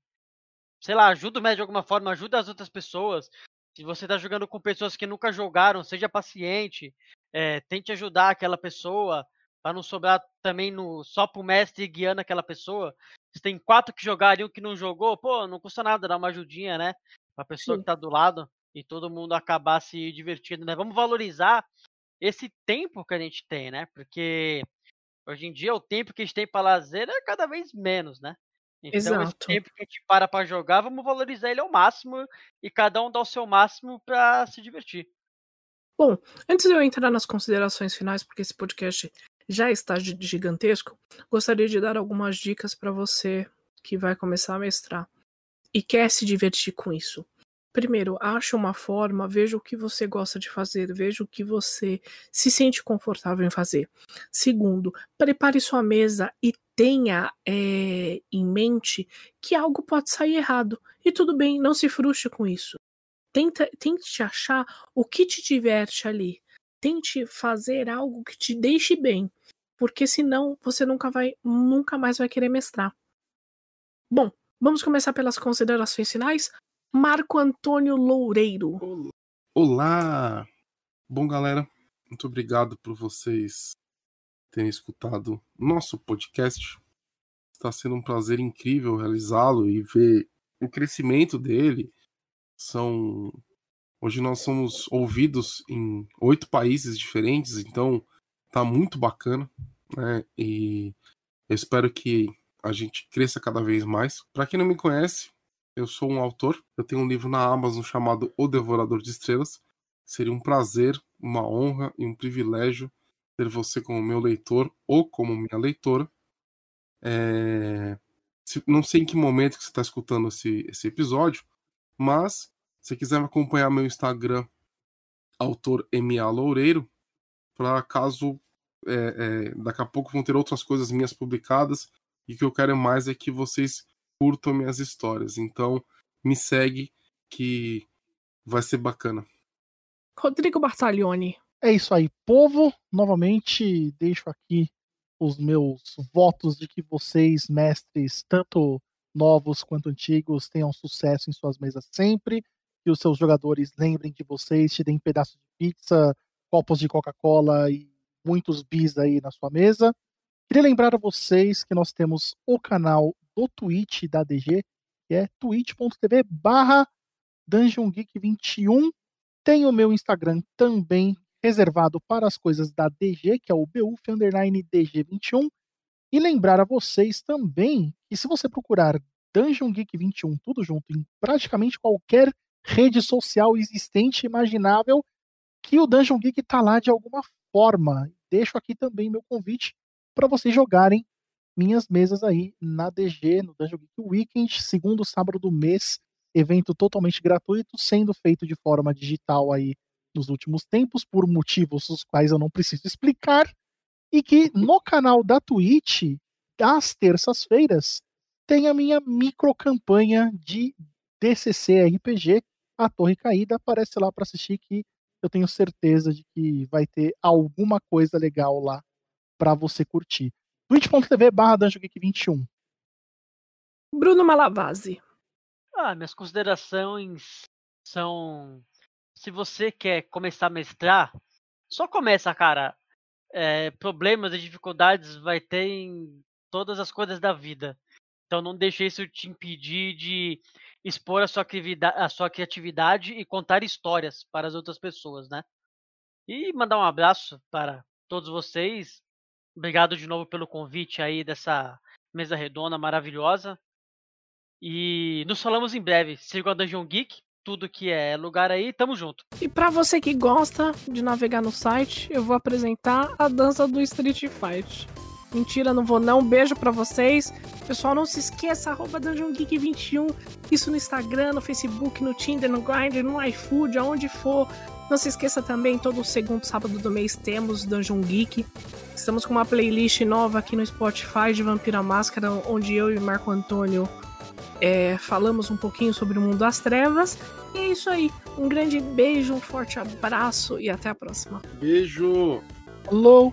Sei lá, ajuda o mestre de alguma forma, ajuda as outras pessoas. Se você tá jogando com pessoas que nunca jogaram, seja paciente, é, tente ajudar aquela pessoa, para não sobrar também no, só pro mestre guiando aquela pessoa. Se tem quatro que jogaram e um que não jogou, pô, não custa nada dar uma ajudinha, né? Pra pessoa Sim. que tá do lado e todo mundo acabar se divertindo, né? Vamos valorizar esse tempo que a gente tem, né? Porque Hoje em dia, o tempo que a gente tem para lazer é cada vez menos, né? Então, Exato. esse tempo que a gente para para jogar, vamos valorizar ele ao máximo e cada um dá o seu máximo para se divertir. Bom, antes de eu entrar nas considerações finais, porque esse podcast já está gigantesco, gostaria de dar algumas dicas para você que vai começar a mestrar e quer se divertir com isso. Primeiro, ache uma forma, veja o que você gosta de fazer, veja o que você se sente confortável em fazer. Segundo, prepare sua mesa e tenha é, em mente que algo pode sair errado. E tudo bem, não se frustre com isso. Tenta, tente achar o que te diverte ali. Tente fazer algo que te deixe bem. Porque senão você nunca vai, nunca mais vai querer mestrar. Bom, vamos começar pelas considerações finais. Marco Antônio Loureiro. Olá! Bom, galera, muito obrigado por vocês terem escutado nosso podcast. Está sendo um prazer incrível realizá-lo e ver o crescimento dele. São hoje nós somos ouvidos em oito países diferentes, então tá muito bacana, né? E eu espero que a gente cresça cada vez mais. Para quem não me conhece, eu sou um autor, eu tenho um livro na Amazon chamado O Devorador de Estrelas. Seria um prazer, uma honra e um privilégio ter você como meu leitor ou como minha leitora. É... Não sei em que momento que você está escutando esse, esse episódio, mas se quiser acompanhar meu Instagram, autor MA Loureiro, para caso é, é, daqui a pouco vão ter outras coisas minhas publicadas e o que eu quero mais é que vocês curtam minhas histórias. Então, me segue que vai ser bacana. Rodrigo Bartaglione. É isso aí, povo. Novamente deixo aqui os meus votos de que vocês, mestres, tanto novos quanto antigos, tenham sucesso em suas mesas sempre. Que os seus jogadores lembrem de vocês, te deem pedaços de pizza, copos de Coca-Cola e muitos bis aí na sua mesa. Queria lembrar a vocês que nós temos o canal do Twitch da DG, que é twitch.tv barra DungeonGeek21. Tem o meu Instagram também reservado para as coisas da DG, que é o BUF DG21. E lembrar a vocês também que se você procurar Dungeon Geek 21 tudo junto em praticamente qualquer rede social existente imaginável, que o Dungeon Geek está lá de alguma forma. Deixo aqui também meu convite para vocês jogarem minhas mesas aí na DG, no Dungeon Geek Weekend, segundo sábado do mês. evento totalmente gratuito, sendo feito de forma digital aí nos últimos tempos, por motivos os quais eu não preciso explicar, e que no canal da Twitch, às terças-feiras, tem a minha micro campanha de DCC RPG, a Torre Caída. Aparece lá para assistir que eu tenho certeza de que vai ter alguma coisa legal lá para você curtir. twitch.tv barra Geek 21. Bruno Malavase. Ah, minhas considerações são se você quer começar a mestrar, só começa, cara. É, problemas e dificuldades vai ter em todas as coisas da vida. Então não deixe isso te impedir de expor a sua, a sua criatividade e contar histórias para as outras pessoas, né? E mandar um abraço para todos vocês. Obrigado de novo pelo convite aí dessa mesa redonda maravilhosa. E nos falamos em breve. Siga a Dungeon Geek, tudo que é lugar aí, tamo junto. E para você que gosta de navegar no site, eu vou apresentar a dança do Street Fight. Mentira, não vou não. Beijo para vocês. Pessoal, não se esqueça, arroba Dungeon Geek 21. Isso no Instagram, no Facebook, no Tinder, no Grindr, no iFood, aonde for. Não se esqueça também, todo segundo sábado do mês temos Dungeon Geek. Estamos com uma playlist nova aqui no Spotify de Vampira Máscara, onde eu e Marco Antônio é, falamos um pouquinho sobre o mundo das trevas. E é isso aí. Um grande beijo, um forte abraço e até a próxima. Beijo! Alô!